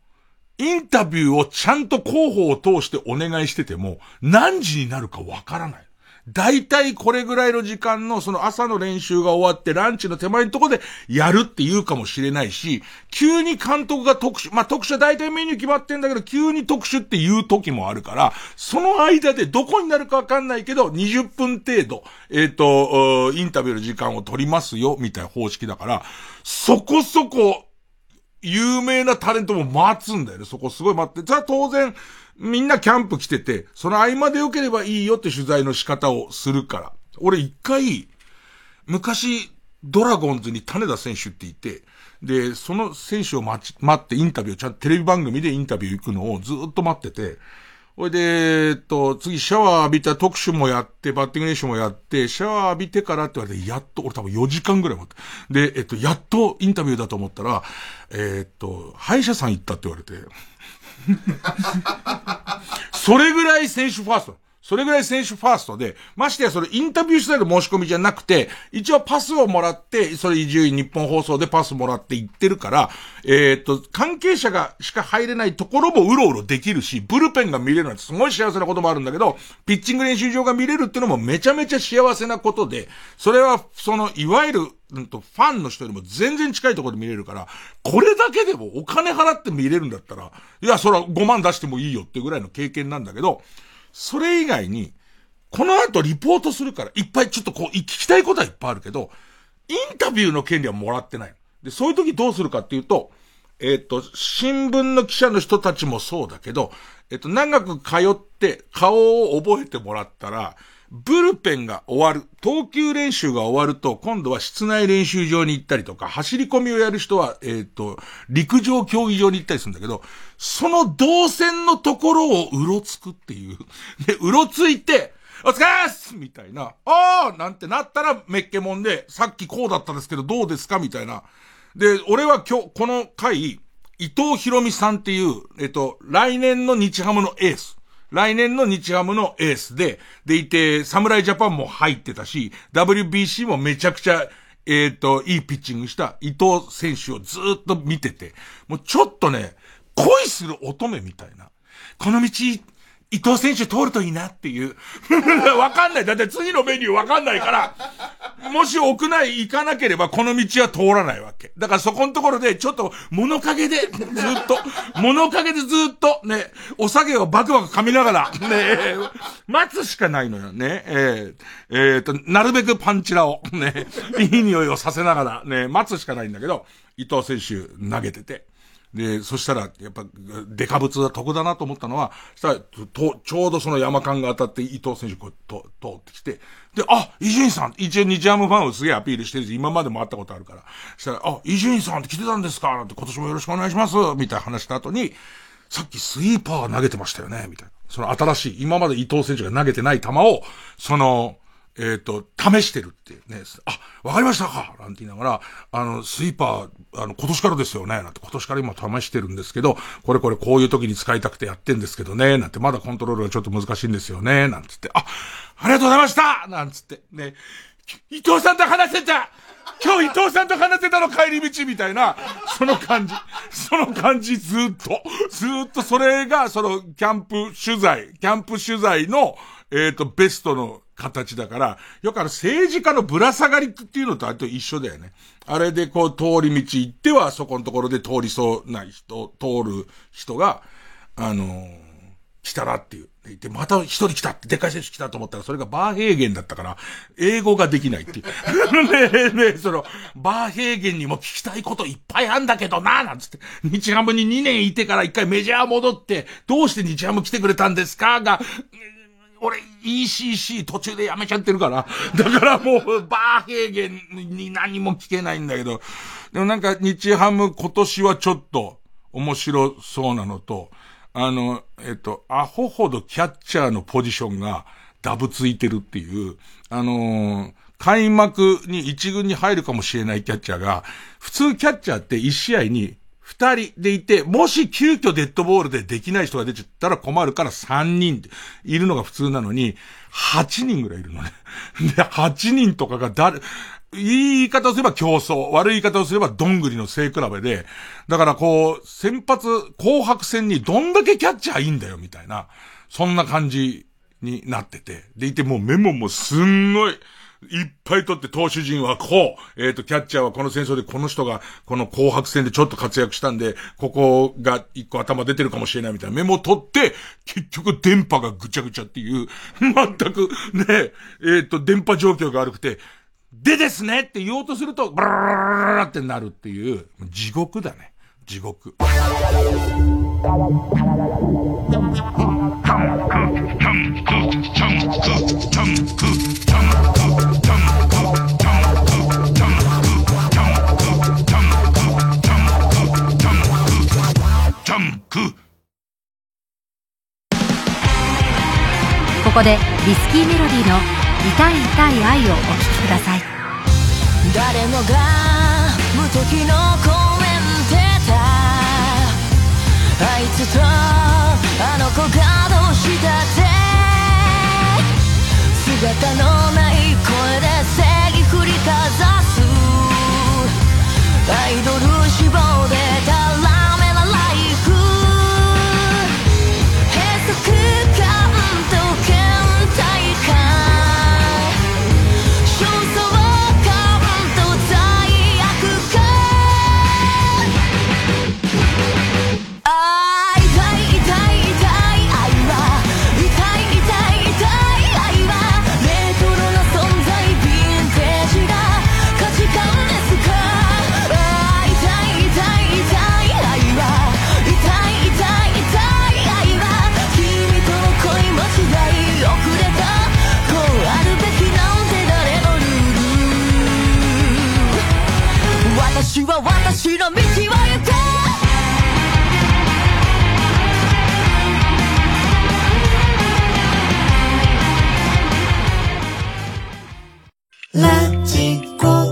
インタビューをちゃんと広報を通してお願いしてても、何時になるかわからない。大体これぐらいの時間のその朝の練習が終わってランチの手前のとこでやるって言うかもしれないし、急に監督が特殊、まあ、特殊は大体メニュー決まってんだけど、急に特殊って言う時もあるから、その間でどこになるかわかんないけど、20分程度、えっ、ー、と、インタビューの時間を取りますよ、みたいな方式だから、そこそこ、有名なタレントも待つんだよね。そこすごい待って。じゃあ当然、みんなキャンプ来てて、その合間で良ければいいよって取材の仕方をするから。俺一回、昔、ドラゴンズに種田選手っていて、で、その選手を待ち、待ってインタビュー、ちゃんとテレビ番組でインタビュー行くのをずっと待ってて、ほいで、えっと、次シャワー浴びた特殊もやって、バッティング練習もやって、シャワー浴びてからって言われて、やっと、俺多分4時間ぐらい待って。で、えっと、やっとインタビューだと思ったら、えっと、歯医者さん行ったって言われて。それぐらい選手ファースト。それぐらい選手ファーストで、ましてやそれインタビュー取材の申し込みじゃなくて、一応パスをもらって、それ伊集院日本放送でパスもらって行ってるから、えー、っと、関係者がしか入れないところもうろうろできるし、ブルペンが見れるなんてすごい幸せなこともあるんだけど、ピッチング練習場が見れるっていうのもめちゃめちゃ幸せなことで、それは、その、いわゆる、うんと、ファンの人よりも全然近いところで見れるから、これだけでもお金払って見れるんだったら、いや、それは5万出してもいいよっていうぐらいの経験なんだけど、それ以外に、この後リポートするから、いっぱいちょっとこう、聞きたいことはいっぱいあるけど、インタビューの権利はもらってない。で、そういう時どうするかっていうと、えっ、ー、と、新聞の記者の人たちもそうだけど、えっ、ー、と、長く通って顔を覚えてもらったら、ブルペンが終わる、投球練習が終わると、今度は室内練習場に行ったりとか、走り込みをやる人は、えっ、ー、と、陸上競技場に行ったりするんだけど、その動線のところをうろつくっていう。で、うろついて、お疲れっすみたいな。あーなんてなったらめっけもんで、さっきこうだったですけどどうですかみたいな。で、俺は今日、この回、伊藤博美さんっていう、えっと、来年の日ハムのエース。来年の日ハムのエースで、でいて、侍ジャパンも入ってたし、WBC もめちゃくちゃ、えっ、と、いいピッチングした伊藤選手をずっと見てて、もうちょっとね、恋する乙女みたいな。この道、伊藤選手通るといいなっていう。わかんない。だって次のメニューわかんないから、もし屋内行かなければこの道は通らないわけ。だからそこのところでちょっと物陰でずっと、物陰でずっと。ね、お酒をバクバク噛みながら、ね、待つしかないのよ。ね。えー、えー、と、なるべくパンチラを、ね、いい匂いをさせながら、ね、待つしかないんだけど、伊藤選手投げてて。で、そしたら、やっぱ、デカブツは得だなと思ったのは、したら、と、ちょうどその山間が当たって伊藤選手こう、と、通ってきて、で、あ、伊集院さん一応日ハムファンをすげえアピールしてるし、今までも会ったことあるから。したら、あ、伊集院さんって来てたんですかなんて今年もよろしくお願いしますみたいな話した後に、さっきスイーパー投げてましたよねみたいな。その新しい、今まで伊藤選手が投げてない球を、その、えっ、ー、と、試してるっていうね。あ、わかりましたか。なんて言いながら、あの、スイーパー、あの、今年からですよね。なんて、今年から今試してるんですけど、これこれこういう時に使いたくてやってんですけどね。なんて、まだコントロールがちょっと難しいんですよね。なんつって、あ、ありがとうございました。なんつって、ね、伊藤さんと話せた。今日伊藤さんと話せたの帰り道みたいな、その感じ。その感じずっと、ずっとそれが、その、キャンプ取材、キャンプ取材の、えっ、ー、と、ベストの形だから、よくあの政治家のぶら下がりっていうのとあと一緒だよね。あれでこう通り道行ってはそこのところで通りそうな人、通る人が、あのー、来たらっていう。で、また一人来たって、でっかい選手来たと思ったら、それがバーヘーゲンだったから、英語ができないっていう。ねえねえ、その、バーヘーゲンにも聞きたいこといっぱいあんだけどな、なんつって、日ハムに2年いてから一回メジャー戻って、どうして日ハム来てくれたんですかが、俺 ECC 途中でやめちゃってるから。だからもう、バーヘーゲンに何も聞けないんだけど。でもなんか日ハム今年はちょっと面白そうなのと、あの、えっと、アホほどキャッチャーのポジションがダブついてるっていう、あのー、開幕に一軍に入るかもしれないキャッチャーが、普通キャッチャーって一試合に二人でいて、もし急遽デッドボールでできない人が出ちゃったら困るから三人いるのが普通なのに、八人ぐらいいるのね。で、八人とかが誰、いい言い方をすれば競争、悪い言い方をすればどんぐりの背比べで、だからこう、先発、紅白戦にどんだけキャッチャーいいんだよ、みたいな、そんな感じになってて。でいてもうメモもすんごい、いっぱい取って投手陣はこう、えっ、ー、と、キャッチャーはこの戦争でこの人がこの紅白戦でちょっと活躍したんで、ここが一個頭出てるかもしれないみたいなメモを取って、結局電波がぐちゃぐちゃっていう、全くね、えっ、ー、と、電波状況が悪くて、でですねって言おうとすると、ブラララってなるっていう、地獄だね。地獄。ここでリスキーメロディーの痛い痛い愛をお聴きください。誰もが無敵のコメンテーター。あいつとあの子がどうしたって。姿のない声で正義振りかざす。アイドル志望で私の道を行くラジコ。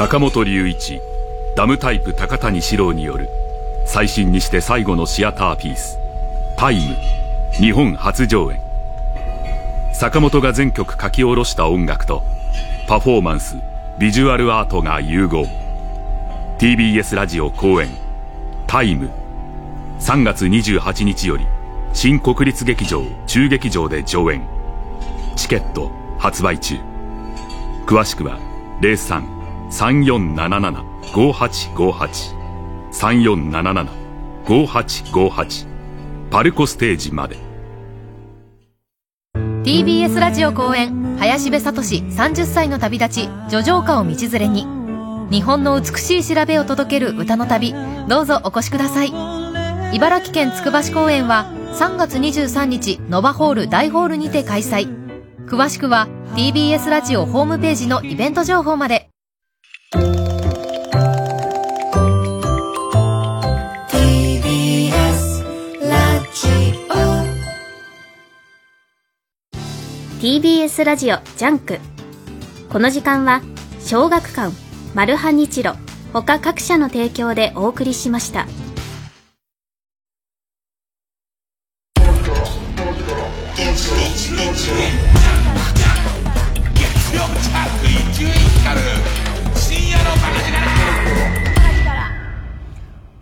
坂本龍一ダムタイプ高谷史郎による最新にして最後のシアターピースタイム日本初上演。坂本が全曲書き下ろした音楽とパフォーマンスビジュアルアートが融合。TBS ラジオ公演タイム。3月28日より新国立劇場中劇場で上演。チケット発売中。詳しくは03 3477-5858-3477-5858パルコステージまで。TBS ラジオ公演林部聡30歳の旅立ち叙情歌を道連れに。日本の美しい調べを届ける歌の旅どうぞお越しください。茨城県つくば市公演は3月23日ノバホール大ホールにて開催。詳しくは TBS ラジオホームページのイベント情報まで。TBS ラジオジャンクこの時間は小学館マルハニチロ他各社の提供でお送りしました。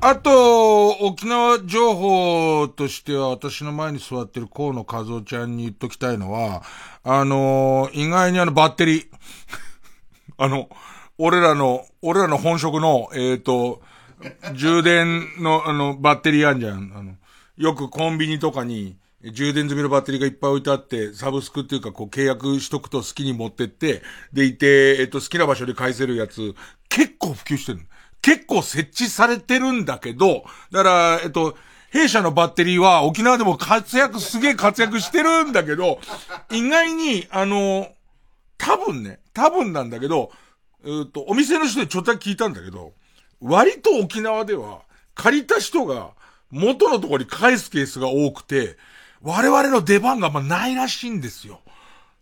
あと、沖縄情報としては、私の前に座ってる河野和夫ちゃんに言っときたいのは、あのー、意外にあのバッテリー、あの、俺らの、俺らの本職の、えっ、ー、と、充電の、あの、バッテリーあんじゃん。あの、よくコンビニとかに、充電済みのバッテリーがいっぱい置いてあって、サブスクっていうか、こう、契約しとくと好きに持ってって、でいて、えっ、と、好きな場所で返せるやつ、結構普及してる結構設置されてるんだけど、だから、えっと、弊社のバッテリーは沖縄でも活躍、すげえ活躍してるんだけど、意外に、あの、多分ね、多分なんだけど、えっと、お店の人にちょっと聞いたんだけど、割と沖縄では、借りた人が元のところに返すケースが多くて、我々の出番がまあないらしいんですよ。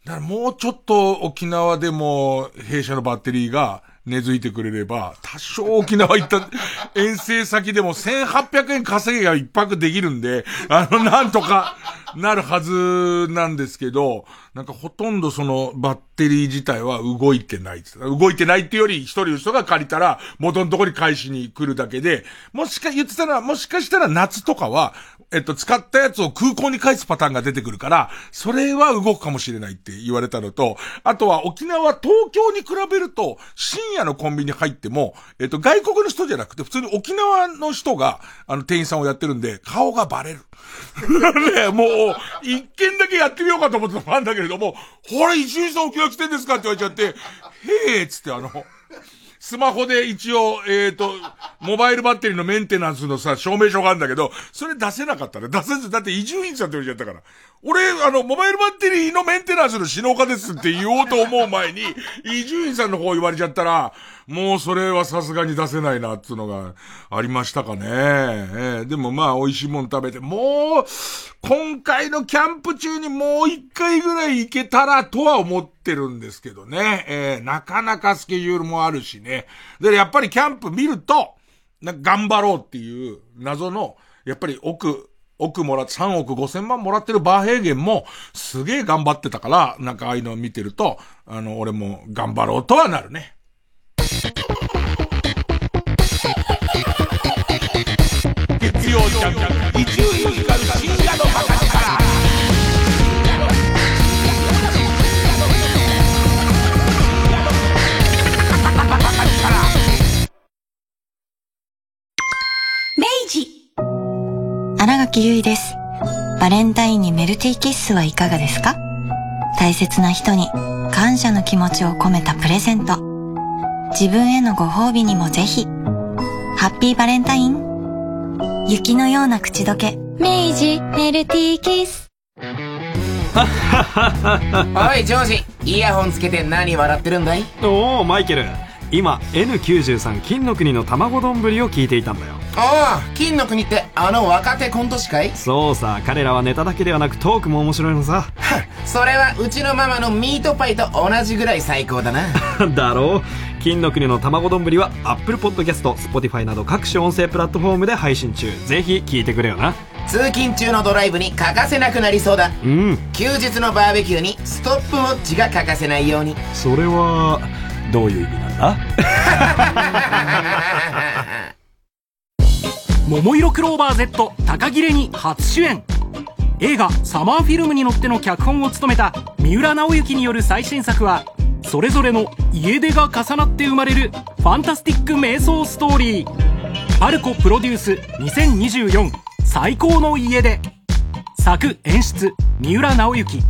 だからもうちょっと沖縄でも弊社のバッテリーが根付いてくれれば、多少沖縄行った 遠征先でも1800円稼げが一泊できるんで、あの、なんとかなるはずなんですけど、なんかほとんどそのバッテリー自体は動いてない動いてないっていうより一人の人が借りたら元のところに返しに来るだけで、もしか言ってたら、もしかしたら夏とかはえっと、使ったやつを空港に返すパターンが出てくるから、それは動くかもしれないって言われたのと、あとは沖縄、東京に比べると、深夜のコンビニ入っても、えっと、外国の人じゃなくて、普通に沖縄の人が、あの、店員さんをやってるんで、顔がバレる。ね、もう、一件だけやってみようかと思ってたんだけれども、ほら、一日さん沖縄来てんですかって言われちゃって、へえ、つってあの、スマホで一応、えっ、ー、と、モバイルバッテリーのメンテナンスのさ、証明書があるんだけど、それ出せなかったね。出せず、だって伊集院さんって言われちゃったから。俺、あの、モバイルバッテリーのメンテナンスの指導家ですって言おうと思う前に、伊集院さんの方言われちゃったら、もうそれはさすがに出せないな、っていうのがありましたかね。えー、でもまあ、美味しいもん食べて、もう、今回のキャンプ中にもう一回ぐらい行けたらとは思ってるんですけどね。えー、なかなかスケジュールもあるしね。で、やっぱりキャンプ見ると、頑張ろうっていう謎の、やっぱり奥、億もらって、3億5千万もらってるバーヘーゲンも、すげえ頑張ってたから、なんかああいうのを見てると、あの、俺も頑張ろうとはなるね。月曜ジャンク、伊集院光深夜のバカ力。新垣結衣です。バレンタインにメルティーキッスはいかがですか？大切な人に感謝の気持ちを込めたプレゼント。自分へのご褒美にもぜひ。ハッピーバレンタイン。雪のような口どけ。明治メルティーキス。おい、ジョージ。イヤホンつけて何笑ってるんだい？おお、マイケル。今 N93 金の国の卵丼ぶりを聞いていたんだよ。ああ金の国ってあの若手コント師かい？そうさ彼らはネタだけではなくトークも面白いのさ。それはうちのママのミートパイと同じぐらい最高だな。だろう。金の国の卵丼ぶりは Apple Podcast、Spotify など各種音声プラットフォームで配信中。ぜひ聞いてくれよな。通勤中のドライブに欠かせなくなりそうだ。うん。休日のバーベキューにストップウォッチが欠かせないように。それはどういう意味なんだ？桃色クローバー Z 高切れに初主演。映画「サマーフィルム」に乗っての脚本を務めた三浦直之による最新作はそれぞれの家出が重なって生まれるファンタスティック瞑想ストーリー。パルコプロデュース2024最高の家出。作演出三浦直之。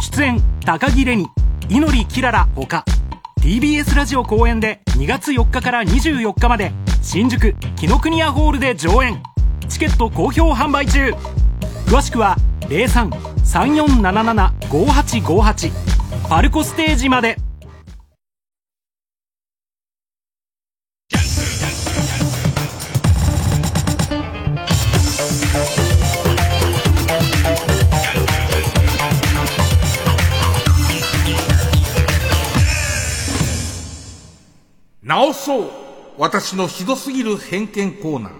出演高木玲に祈きららほか TBS ラジオ公演で2月4日から24日まで新宿紀ノ国屋ホールで上演。チケット好評販売中。詳しくは03-3477-5858パルコステージまで。直そう私のひどすぎる偏見コーナー。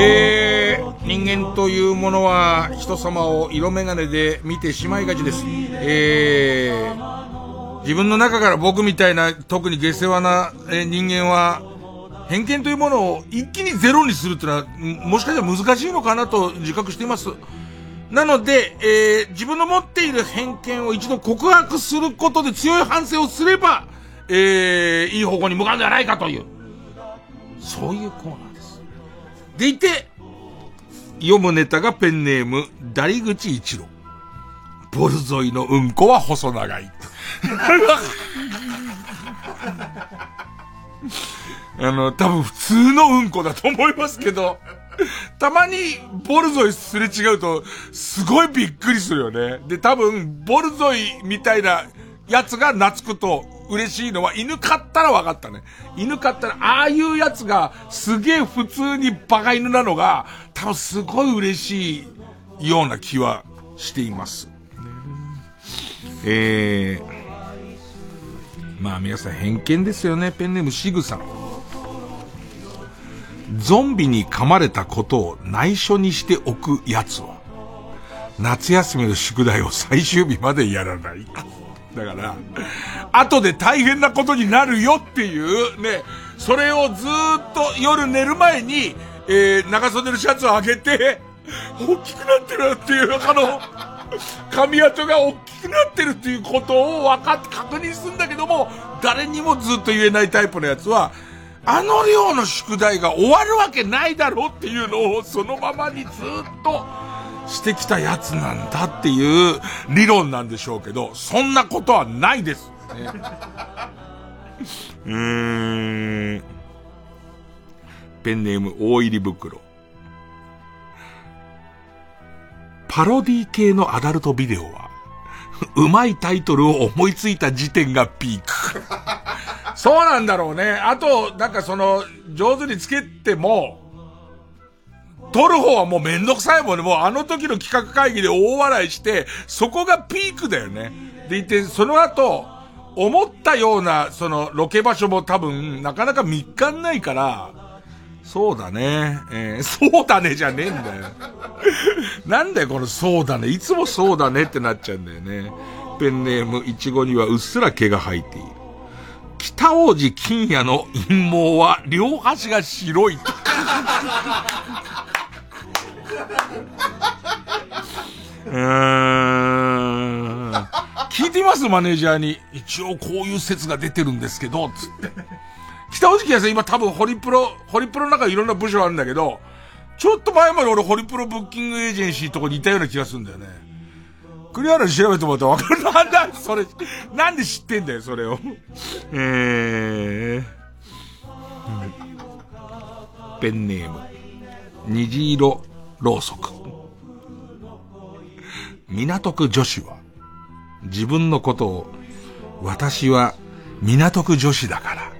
えー、人間というものは人様を色眼鏡で見てしまいがちです。えー、自分の中から僕みたいな特に下世話な人間は偏見というものを一気にゼロにするっていうのはもしかしたら難しいのかなと自覚しています。なので、えー、自分の持っている偏見を一度告白することで強い反省をすれば、えー、いい方向に向かうんじゃないかという、そういうコーナーです。でいて、読むネタがペンネーム、ダリ口一郎。ボルゾイのうんこは細長い。あの、多分普通のうんこだと思いますけど、たまにボルゾイすれ違うと、すごいびっくりするよね。で、多分、ボルゾイみたいなやつが懐くと嬉しいのは、犬飼ったら分かったね。犬飼ったら、ああいうやつがすげえ普通にバカ犬なのが、多分すごい嬉しいような気はしています。えー、まあ皆さん偏見ですよね。ペンネームシグさん。ゾンビに噛まれたことを内緒にしておくやつは、夏休みの宿題を最終日までやらない。だから、後で大変なことになるよっていう、ね、それをずっと夜寝る前に、えー、長袖のシャツを上げて、大きくなってるっていう、あの、髪跡が大きくなってるっていうことを分かって、確認するんだけども、誰にもずっと言えないタイプのやつは、あの量の宿題が終わるわけないだろうっていうのをそのままにずっとしてきたやつなんだっていう理論なんでしょうけど、そんなことはないです。ね、うーん。ペンネーム大入り袋。パロディ系のアダルトビデオは、うまいタイトルを思いついた時点がピーク。そうなんだろうね。あと、なんかその、上手につけても、撮る方はもうめんどくさいもんね。もうあの時の企画会議で大笑いして、そこがピークだよね。でいて、その後、思ったような、その、ロケ場所も多分、なかなか見っかんないから、そうだね。えー、そうだねじゃねえんだよ。なんだよ、このそうだね。いつもそうだねってなっちゃうんだよね。ペンネーム、いちごにはうっすら毛が生えている。北王子金也の陰謀は両端が白い。うん。聞いてみます？マネージャーに。一応こういう説が出てるんですけど、つって。北尾金也さん今多分ホリプロ、ホリプロの中いろんな部署あるんだけど、ちょっと前まで俺ホリプロブッキングエージェンシーとかにいたような気がするんだよね。栗原調べてもらったらわかる。なんだ、それ、なんで知ってんだよ、それを。えー、ペンネーム、虹色ろうそく。港区女子は、自分のことを、私は港区女子だから、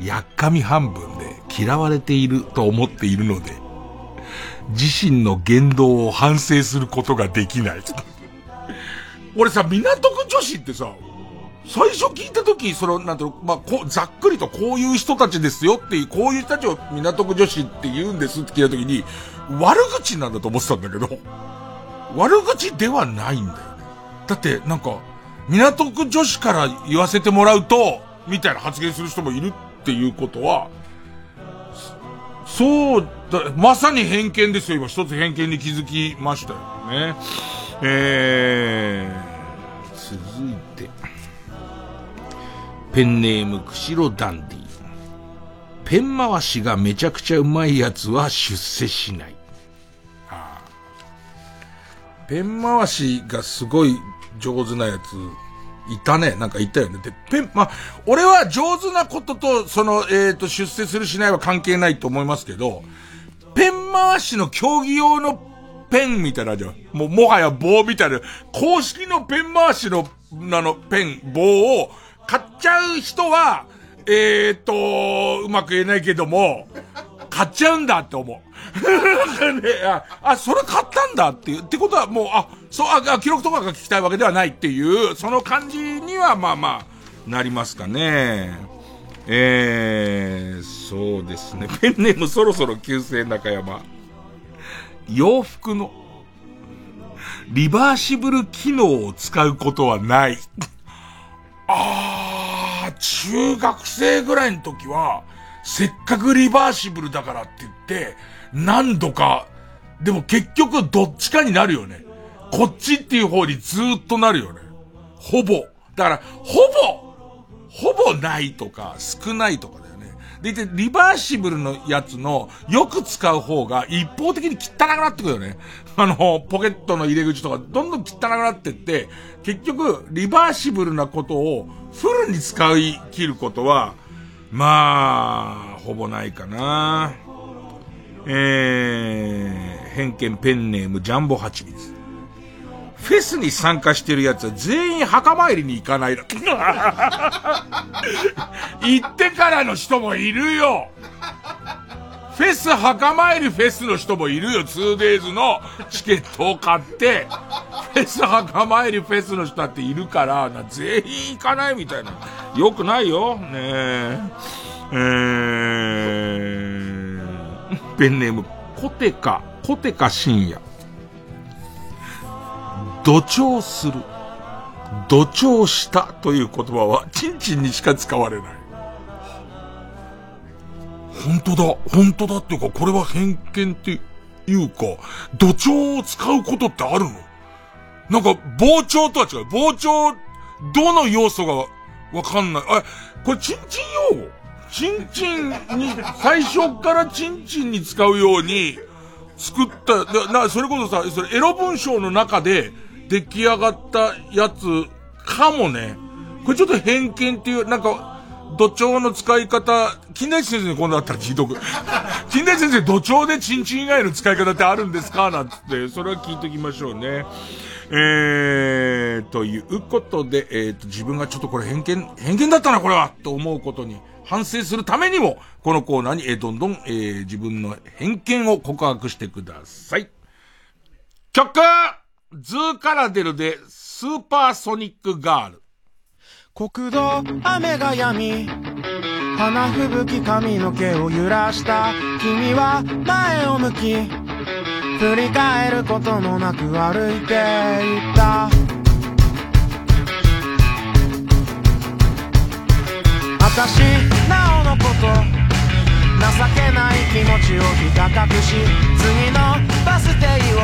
やっかみ半分で嫌われていると思っているので、自身の言動を反省することができない。俺さ、港区女子ってさ、最初聞いた時、その、なんていうのまあ、こう、ざっくりとこういう人たちですよっていう、こういう人たちを港区女子って言うんですって聞いた時に、悪口なんだと思ってたんだけど、悪口ではないんだよね。だって、なんか、港区女子から言わせてもらうと、みたいな発言する人もいるっていうことは、そうだ、まさに偏見ですよ。今一つ偏見に気づきましたよね。えー、続いて、ペンネーム、釧路ダンディ。ペン回しがめちゃくちゃうまいやつは出世しない。ああペン回しがすごい上手なやつ、いたね。なんかいたよね。で、ペン、まあ、俺は上手なことと、その、えっ、ー、と、出世するしないは関係ないと思いますけど、ペン回しの競技用のペンみたいなじゃん。もう、もはや棒みたいな。公式のペン回しの、あの、ペン、棒を買っちゃう人は、えー、と、うまく言えないけども、買っちゃうんだって思う。ね、あ、あ、それ買ったんだっていう、ってことはもう、あ、そう、あ、記録とかが聞きたいわけではないっていう、その感じにはまあまあ、なりますかね。えー、そうですね。ペンネームそろそろ旧姓中山。洋服の、リバーシブル機能を使うことはない。あー、中学生ぐらいの時は、せっかくリバーシブルだからって言って、何度か、でも結局どっちかになるよね。こっちっていう方にずっとなるよね。ほぼ。だから、ほぼ、ほぼないとか、少ないとかだよね。でいて、リバーシブルのやつの、よく使う方が一方的に汚くなってくるよね。あの、ポケットの入れ口とか、どんどん汚くなってって、結局、リバーシブルなことをフルに使い切ることは、まあ、ほぼないかな。えー、偏見ペンネームジャンボハチミツ。フェスに参加してるやつは全員墓参りに行かないだ。行ってからの人もいるよフェス墓参りフェスの人もいるよ。2days のチケットを買って、フェス墓参りフェスの人だっているから、な全員行かないみたいな。よくないよ。ねえ。えー、ペンネーム、コテカ、コテカ深夜。土調する。土調したという言葉は、チンチンにしか使われない。本当だ、本当だっていうか、これは偏見っていうか、土調を使うことってあるの？なんか、膨張とは違う。膨張、どの要素がわかんない。あ、これ、チンチン用語？チンチンに、最初からチンチンに使うように、作った、な、なそれこそさ、それエロ文章の中で出来上がったやつかもね。これちょっと偏見っていう、なんか、土調の使い方、金田一先生に今度あったら聞いとく。金田一先生、土調でチンチン以外の使い方ってあるんですか？なんつって、それは聞いときましょうね。えー、ということで、えー、と、自分がちょっとこれ偏見、偏見だったな、これはと思うことに反省するためにも、このコーナーに、え、どんどん、えー、自分の偏見を告白してください。曲ズーカラデルで、スーパーソニックガール。国道、雨が止み、花吹雪髪の毛を揺らした君は前を向き振り返ることもなく歩いていった私なおのこと情けない気持ちをひた隠し次のバス停を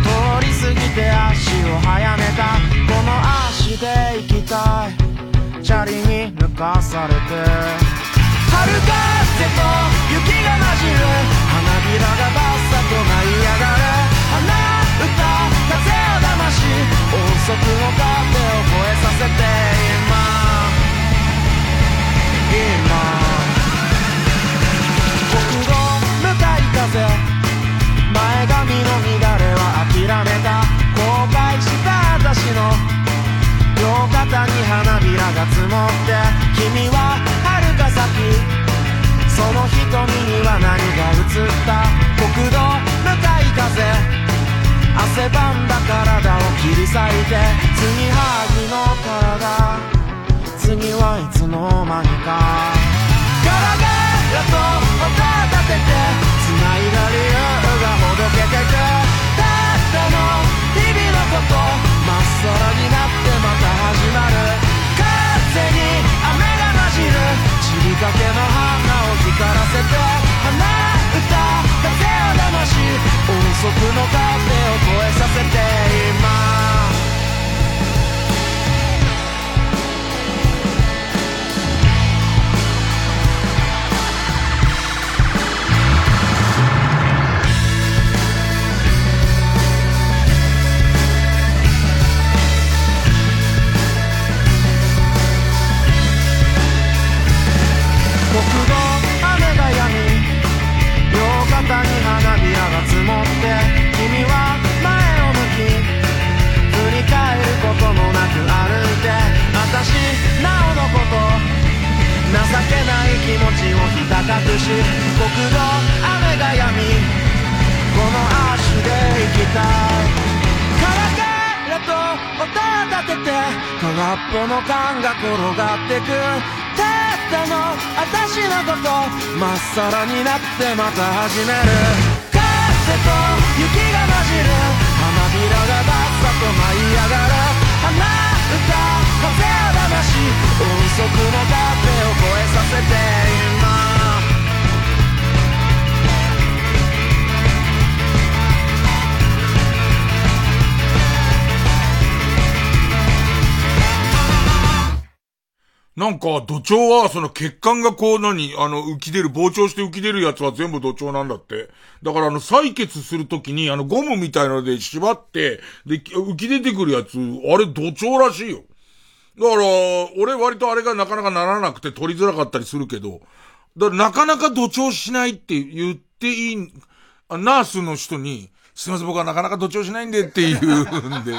通り過ぎて足を速めた。この足で行きたい。チャリに抜かされて。春風と雪が混じる花びらがバッサと舞い上がる花歌風を騙し音速の壁を越えさせて。何が映った国道向かい風。汗ばんだ体を切り裂いて継ぎはぎの体。次はいつの間にか。ガラガラと音を立てて繋いだ理由がほどけてくたったの日々のこと。まっさらになってまた始まる。風に雨が混じる。散りかけの花光らせて花歌風を騙し音速の壁を越えさせています。もって君は前を向き振り返ることもなく歩いて私なおのこと情けない。気持ちをひた隠し国道雨が止みこの足で行きた。い音を立てて空っぽの缶が転がってく。たったの私のこと。まっさらになってまた始める。雪が混じる花びらがバッサと舞い上がる。花歌風魂音速の壁を越えさせて今なんか、土壌は、その血管がこう何、あの、浮き出る、膨張して浮き出るやつは全部土壌なんだって。だからあの、採血するときに、あの、ゴムみたいなので縛って、で、浮き出てくるやつ、あれ土壌らしいよ。だから、俺割とあれがなかなかならなくて取りづらかったりするけど、だからなかなか土壌しないって言っていい、ナースの人に、すいません僕はなかなか土壌しないんでって言うんで。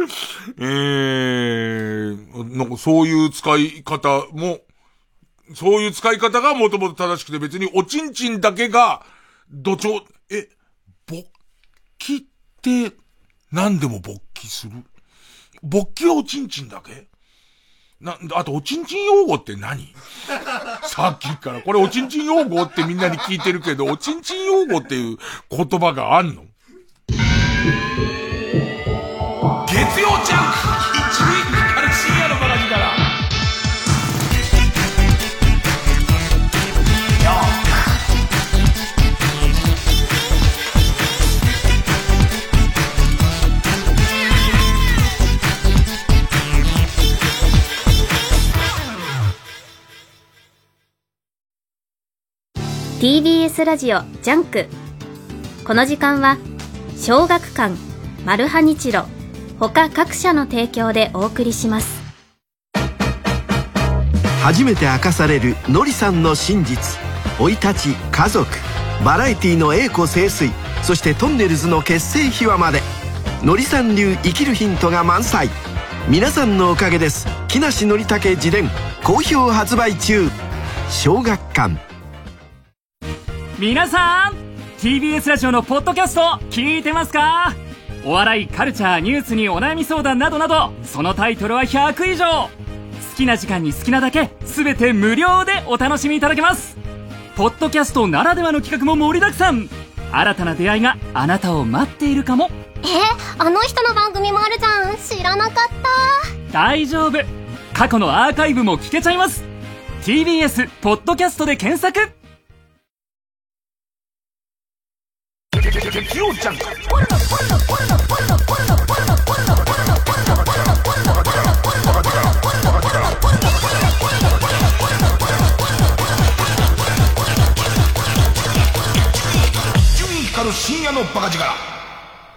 えー、なんかそういう使い方も、そういう使い方がもともと正しくて別におちんちんだけが土壌、え、勃起って何でも勃起する？勃起はおちんちんだけ？な、あと、おちんちん用語って何？さっきから。これ、おちんちん用語ってみんなに聞いてるけど、おちんちん用語っていう言葉があんの？月曜ジャンク。一撃から深夜のバラギから TBS ラジオジャンク。この時間は小学館マルハニチロ。他各社の提供でお送りします。初めて明かされるのりさんの真実。生い立ち家族。バラエティの栄枯盛衰。そしてとんねるずの結成秘話まで。のりさん流生きるヒントが満載。皆さんのおかげです。木梨憲武自伝。好評発売中。小学館。皆さん TBS ラジオのポッドキャスト聞いてますか？お笑いカルチャーニュースにお悩み相談などなどそのタイトルは100以上。好きな時間に好きなだけ全て無料でお楽しみいただけます。ポッドキャストならではの企画も盛りだくさん。新たな出会いがあなたを待っているかも。えあの人の番組もあるじゃん。知らなかった。大丈夫。過去のアーカイブも聞けちゃいます。TBS ポッドキャストで検索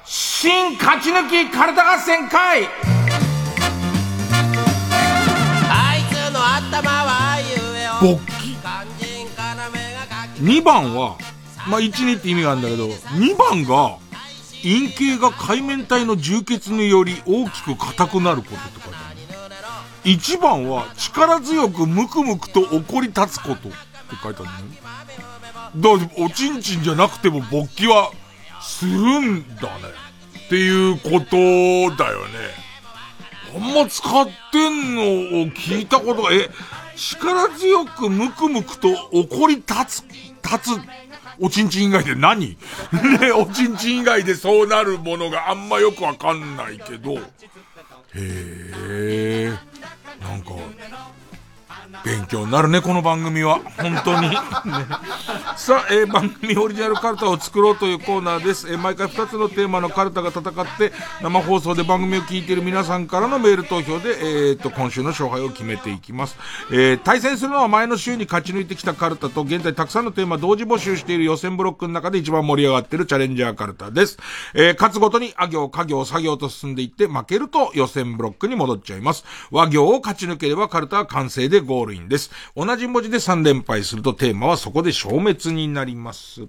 新勝ち抜き体合戦会あいつの頭は言えよ勃起。2番はまあ、1、2って意味があるんだけど、2番が、陰茎が海面体の充血により大きく硬くなることって書いてある。1番は力強くムクムクと怒り立つことって書いてあるね。だから、おちんちんじゃなくても勃起はするんだね。っていうことだよね。あんま使ってんのを聞いたことが、え、力強くムクムクと怒り立つ、立つおちんちん以外で何？ね、おちんちん以外でそうなるものがあんまよくわかんないけど、へえ、なんか、勉強になるね、この番組は。本当に。ね、さあ、えー、番組オリジナルカルタを作ろうというコーナーです。えー、毎回2つのテーマのカルタが戦って、生放送で番組を聞いている皆さんからのメール投票で、えー、と、今週の勝敗を決めていきます。えー、対戦するのは前の週に勝ち抜いてきたカルタと、現在たくさんのテーマ同時募集している予選ブロックの中で一番盛り上がっているチャレンジャーカルタです。えー、勝つごとに、あ行、家行、作業と進んでいって、負けると予選ブロックに戻っちゃいます。和行を勝ち抜ければカルタは完成でゴールールインです。同じ文字で3連敗するとテーマはそこで消滅になります。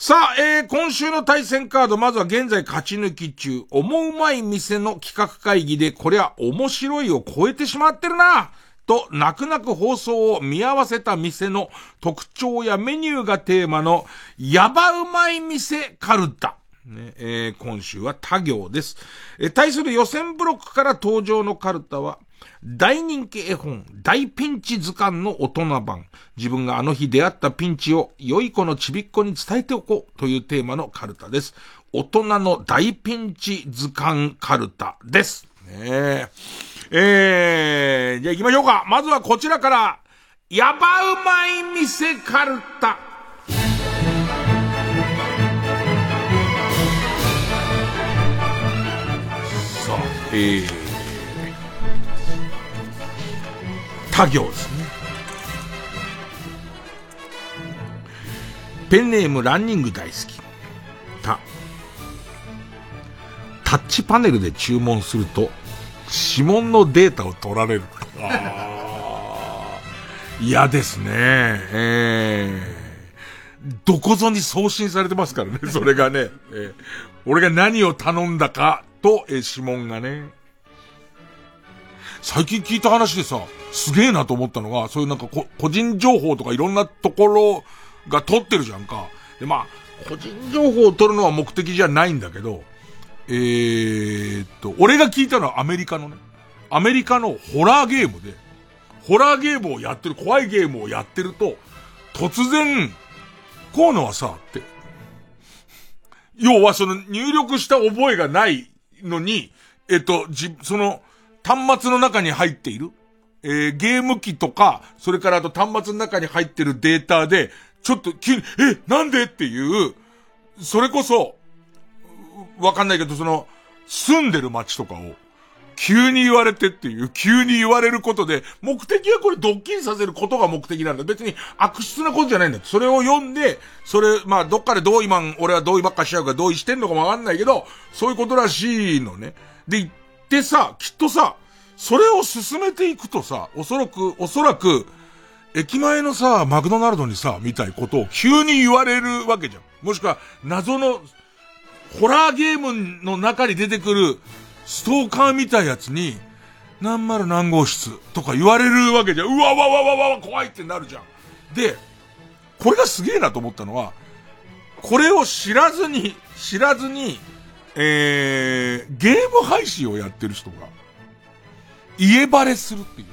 さあ、えー、今週の対戦カード、まずは現在勝ち抜き中、思うまい店の企画会議で、こりゃ面白いを超えてしまってるなと、泣く泣く放送を見合わせた店の特徴やメニューがテーマの、やばうまい店カルタ。ねえー、今週は他行です。えー、対する予選ブロックから登場のカルタは、大人気絵本、大ピンチ図鑑の大人版。自分があの日出会ったピンチを良い子のちびっ子に伝えておこうというテーマのカルタです。大人の大ピンチ図鑑カルタです。ねえ。えー、じゃあ行きましょうか。まずはこちらから、ヤバうまい店カルタ。さあ、えー、他行ですね。ペンネームランニング大好き。た。タッチパネルで注文すると、指紋のデータを取られる。あ嫌ですね。えー、どこぞに送信されてますからね、それがね。えー、俺が何を頼んだかと、えー、指紋がね。最近聞いた話でさ、すげえなと思ったのが、そういうなんか個人情報とかいろんなところが取ってるじゃんか。で、まあ、個人情報を取るのは目的じゃないんだけど、えー、っと、俺が聞いたのはアメリカのね、アメリカのホラーゲームで、ホラーゲームをやってる、怖いゲームをやってると、突然、こうのはさ、って。要はその入力した覚えがないのに、えっと、じ、その、端末の中に入っている、えー、ゲーム機とか、それからあと端末の中に入ってるデータで、ちょっと急に、え、なんでっていう、それこそ、わかんないけど、その、住んでる街とかを、急に言われてっていう、急に言われることで、目的はこれドッキリさせることが目的なんだ。別に悪質なことじゃないんだ。それを読んで、それ、まあ、どっかで同意マン、俺は同意ばっかしちゃうから同意してんのかもわかんないけど、そういうことらしいのね。で、言ってさ、きっとさ、それを進めていくとさ、おそらく、おそらく、駅前のさ、マクドナルドにさ、みたいことを急に言われるわけじゃん。もしくは、謎の、ホラーゲームの中に出てくる、ストーカーみたいやつに、何丸何号室とか言われるわけじゃん。うわわわわわわ怖いってなるじゃん。で、これがすげえなと思ったのは、これを知らずに、知らずに、えー、ゲーム配信をやってる人が、家バレするっていう。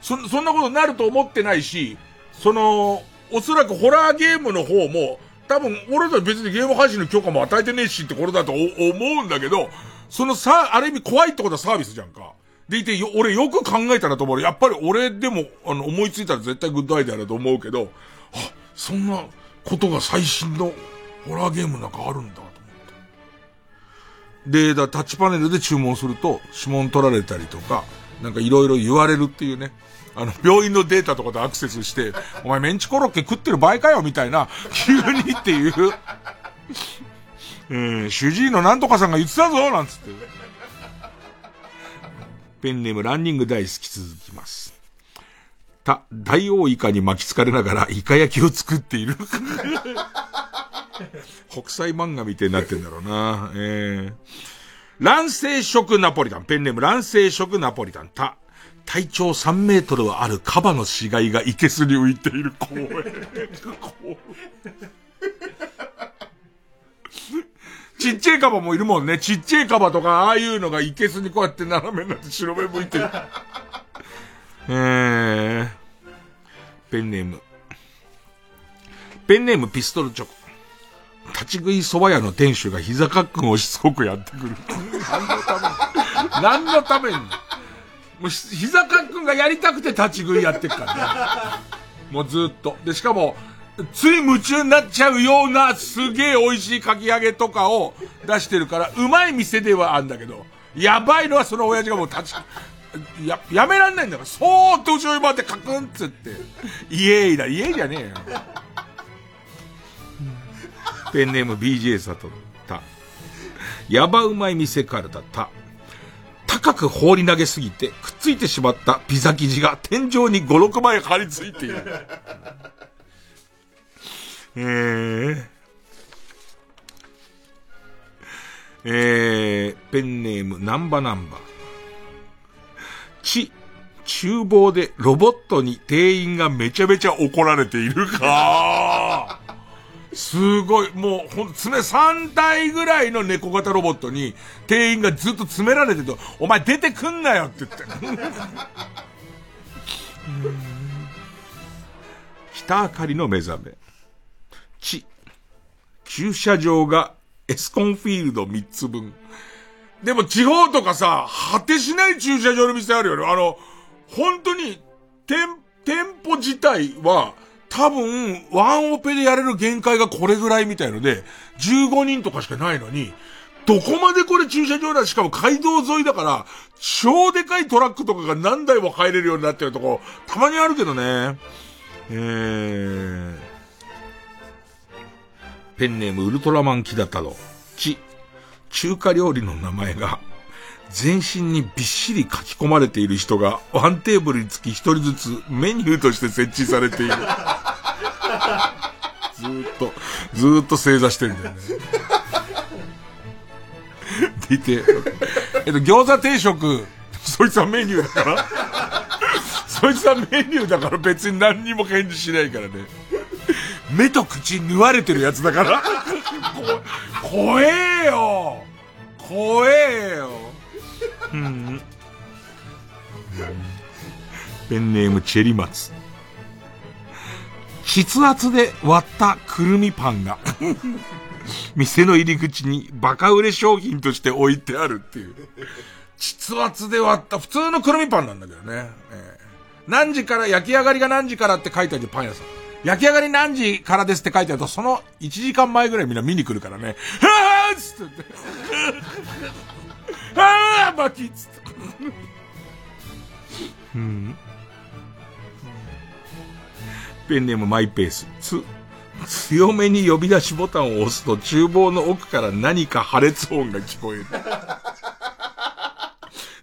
そ、そんなことになると思ってないし、その、おそらくホラーゲームの方も、多分、俺たち別にゲーム配信の許可も与えてねえしってこれだと思うんだけど、そのさ、ある意味怖いってことはサービスじゃんか。でいて、よ、俺よく考えたらと思う。やっぱり俺でも、あの、思いついたら絶対グッドアイデアだと思うけど、あ、そんなことが最新のホラーゲームの中あるんだ。で、だタッチパネルで注文すると、指紋取られたりとか、なんかいろいろ言われるっていうね。あの、病院のデータとかでアクセスして、お前メンチコロッケ食ってる場合かよみたいな、急にっていう、うん、主治医のなんとかさんが言ってたぞなんつって。ペンネームランニング大好き続きます。た、大王イカに巻きつかれながらイカ焼きを作っている。国際漫画みたいになってんだろうな。えー、卵生食ナポリタン。ペンネーム卵生食ナポリタン。た、体長3メートルはあるカバの死骸がいけすに浮いている公園。ちっちゃいカバもいるもんね。ちっちゃいカバとか、ああいうのがいけすにこうやって斜めになって白目向いてる。えー、ペンネーム。ペンネームピストルチョコ。立ち食い蕎麦屋の店主が膝カックンをしつこくやってくる。何のために？何のために？もう、膝かっくんがやりたくて立ち食いやってっからね。もうずっと。で、しかも、つい夢中になっちゃうようなすげえ美味しいかき揚げとかを出してるから、うまい店ではあるんだけど、やばいのはその親父がもう立ち、や、やめらんないんだから、そーっと後ろに回ってカクンっつって、イエーイだ、イエーイじゃねえよ。ペンネーム BJ サトル、た。やばうまい店からだった。高く放り投げすぎて、くっついてしまったピザ生地が天井に5、6枚張り付いている。えー、えー、ペンネーム、ナンバナンバ。ち、厨房でロボットに店員がめちゃめちゃ怒られているか。すごい、もう、ほんと、爪3体ぐらいの猫型ロボットに、店員がずっと詰められてると、お前出てくんなよって言って。北あかりの目覚め。地。駐車場がエスコンフィールド3つ分。でも地方とかさ、果てしない駐車場の店あるよね。あの、本当に、店、店舗自体は、多分、ワンオペでやれる限界がこれぐらいみたいので、15人とかしかないのに、どこまでこれ駐車場だしかも街道沿いだから、超でかいトラックとかが何台も入れるようになってるとこ、たまにあるけどね。えー、ペンネームウルトラマンキダ太郎。ち、中華料理の名前が、全身にびっしり書き込まれている人が、ワンテーブルにつき一人ずつメニューとして設置されている。ずーっと、ずーっと正座してるんだよね。でいて、えっと、餃子定食、そいつはメニューだからそいつはメニューだから別に何にも返事しないからね。目と口縫われてるやつだから。こ、怖えよ怖えようん。ペンネームチェリマツ。筆圧で割ったくるみパンが 店の入り口にバカ売れ商品として置いてあるっていう。筆圧で割った普通のくるみパンなんだけどね。えー、何時から焼き上がりが何時からって書いてあるパン屋さん。焼き上がり何時からですって書いてあると、その1時間前ぐらいみんな見に来るからね。はぁーっつって。はぁー巻きっつって。うん。ペンネームマイペース。つ、強めに呼び出しボタンを押すと厨房の奥から何か破裂音が聞こえる。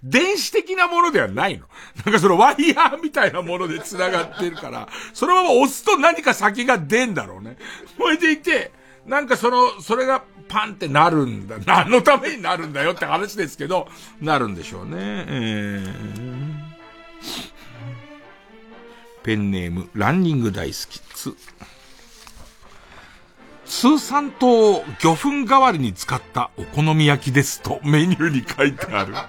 電子的なものではないの。なんかそのワイヤーみたいなもので繋がってるから、そのまま押すと何か先が出んだろうね。それでいて、なんかその、それがパンってなるんだ。何のためになるんだよって話ですけど、なるんでしょうね。えー、ペンネーム、ランニング大好き。つ。通産糖を魚粉代わりに使ったお好み焼きですとメニューに書いてある。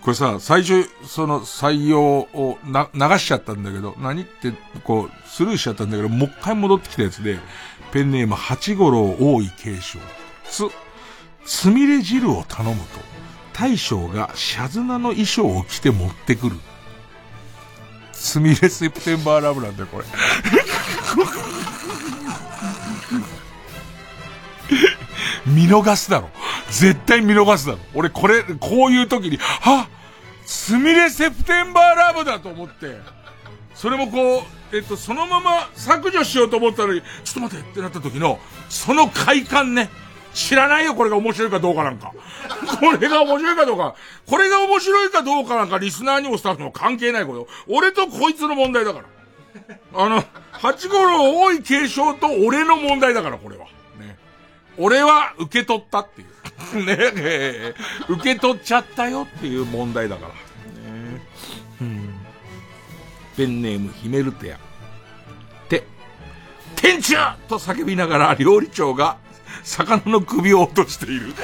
これさ、最初、その採用をな、流しちゃったんだけど、何って、こう、スルーしちゃったんだけど、もう一回戻ってきたやつで、ペンネーム八五郎多い継承。つ、つみれ汁を頼むと、大将がシャズナの衣装を着て持ってくる。つみれセプテンバーラブなんだよ、これ。見逃すだろ。絶対見逃すだろ。俺これ、こういう時に、はすみれセプテンバーラブだと思って、それもこう、えっと、そのまま削除しようと思ったのに、ちょっと待ってってなった時の、その快感ね。知らないよ、これが面白いかどうかなんか。これが面白いかどうか。これが面白いかどうかなんか、リスナーにもスタッフにも関係ないこと。俺とこいつの問題だから。あの、八五郎多い継承と俺の問題だから、これは。ね。俺は受け取ったっていう。ねえ、受け取っちゃったよっていう問題だから。ねうん、ペンネームヒメルテア。て、天中と叫びながら料理長が魚の首を落としている。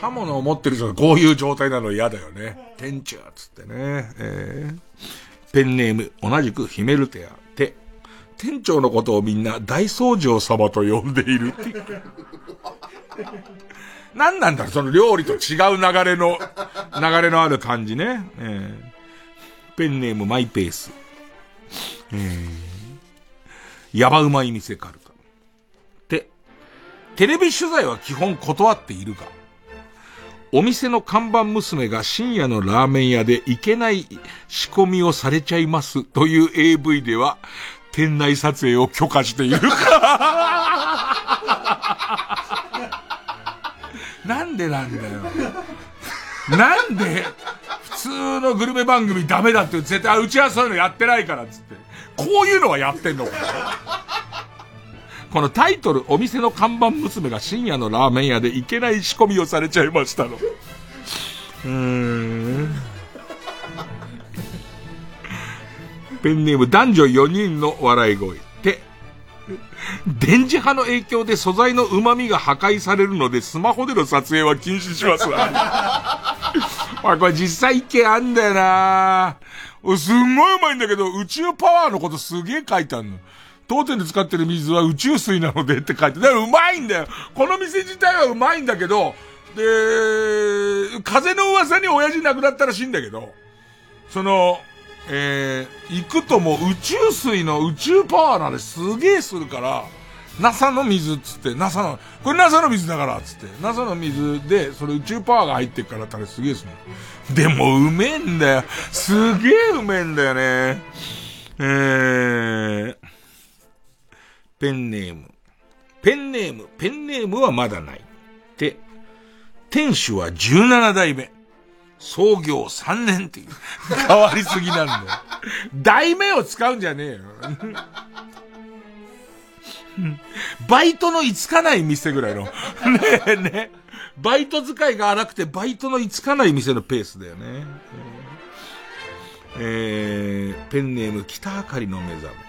刃物を持ってる人がこういう状態なの嫌だよね。天中つってね。えー、ペンネーム、同じくヒメルテア。て、店長のことをみんな大掃除を様と呼んでいるって。何なんだろうその料理と違う流れの、流れのある感じね。えー、ペンネームマイペース。えー、ヤバうまい店カルタ。で、テレビ取材は基本断っているが、お店の看板娘が深夜のラーメン屋でいけない仕込みをされちゃいますという AV では、店内撮影を許可している。なんでなんだよ。なんで、普通のグルメ番組ダメだって絶対、うちはそういうのやってないからっつって。こういうのはやってんのかこのタイトル、お店の看板娘が深夜のラーメン屋でいけない仕込みをされちゃいましたの。うーん。ペンネーム男女4人の笑い声。て、電磁波の影響で素材の旨味が破壊されるので、スマホでの撮影は禁止しますわ。あ、これ実際意見あんだよなすんごいうまいんだけど、宇宙パワーのことすげえ書いてあるの。当店で使ってる水は宇宙水なのでって書いて、だからうまいんだよ。この店自体はうまいんだけど、で、風の噂に親父亡くなったらしいんだけど、その、えー、行くともう宇宙水の宇宙パワーなんですげえするから、NASA の水っつって、NASA の、これ NASA の水だからっつって、NASA の水で、それ宇宙パワーが入ってるからたれすげえするでもうめえんだよ。すげえうめえんだよね。えー、ペンネーム。ペンネーム、ペンネームはまだない。で、店主は17代目。創業3年っていう。変わりすぎなんだよ。代目を使うんじゃねえよ。バイトのいつかない店ぐらいの。ねえね。バイト使いが荒くてバイトのいつかない店のペースだよね。えー、ペンネーム北あかりの目覚め。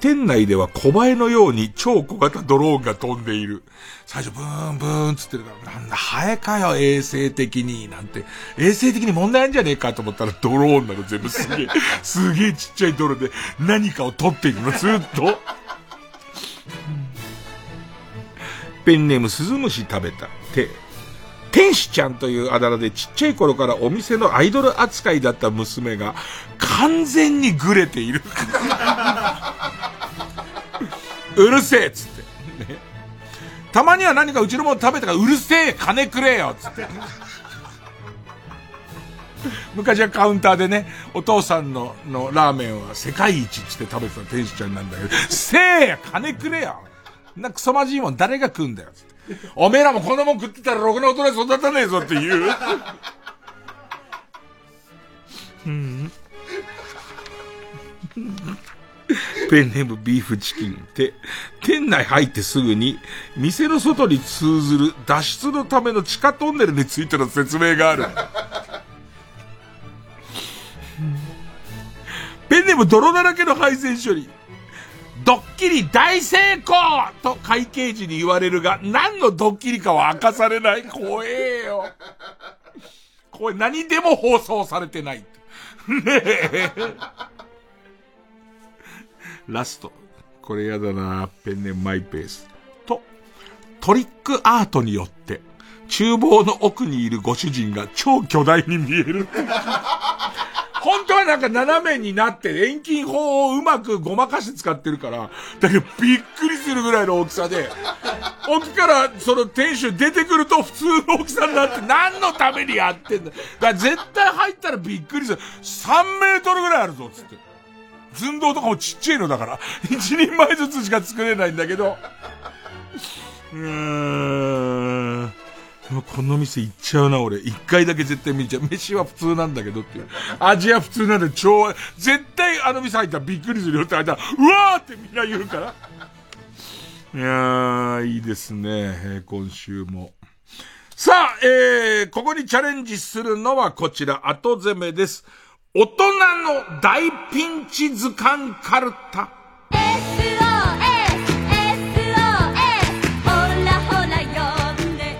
店内では小映えのように超小型ドローンが飛んでいる。最初ブーンブーンつってるから、なんだ、ハエかよ、衛生的に、なんて。衛生的に問題あるんじゃねえかと思ったらドローンなの全部すげえ、すげえちっちゃいドローンで何かを撮っているの、ずっと。ペンネームスズムシ食べた。て、天使ちゃんというあだ名でちっちゃい頃からお店のアイドル扱いだった娘が完全にグレている。うるせえっつって。ね。たまには何かうちのもの食べたからうるせえ金くれよっつって。昔はカウンターでね、お父さんののラーメンは世界一っつって食べてた天使ちゃんなんだけど、せえや金くれよなクソまじいもん誰が食うんだよっつって。おめえらもこんなもん食ってたらろくな大人育たねえぞっていう。うん。ペンネームビーフチキンって、店内入ってすぐに、店の外に通ずる脱出のための地下トンネルについての説明がある。ペンネーム泥だらけの配線処理。ドッキリ大成功と会計時に言われるが、何のドッキリかは明かされない。怖えよ。これ何でも放送されてない。ねえ。ラスト。これやだなペンネマイペース。と、トリックアートによって、厨房の奥にいるご主人が超巨大に見える。本当はなんか斜めになって遠近法をうまくごまかして使ってるから、だけどびっくりするぐらいの大きさで、奥からその店主出てくると普通の大きさになって何のためにやってんだ。だから絶対入ったらびっくりする。3メートルぐらいあるぞ、つって。寸胴とかもちっちゃいのだから、一人前ずつしか作れないんだけど、うーん。この店行っちゃうな、俺。一回だけ絶対見ちゃう。飯は普通なんだけどっていう。味は普通なんで超、絶対あの店入ったらびっくりするよって入ったら、うわーってみんな言うから。いやー、いいですね。今週も。さあ、えー、ここにチャレンジするのはこちら、後攻めです。大人の大ピンチ図鑑カルタ。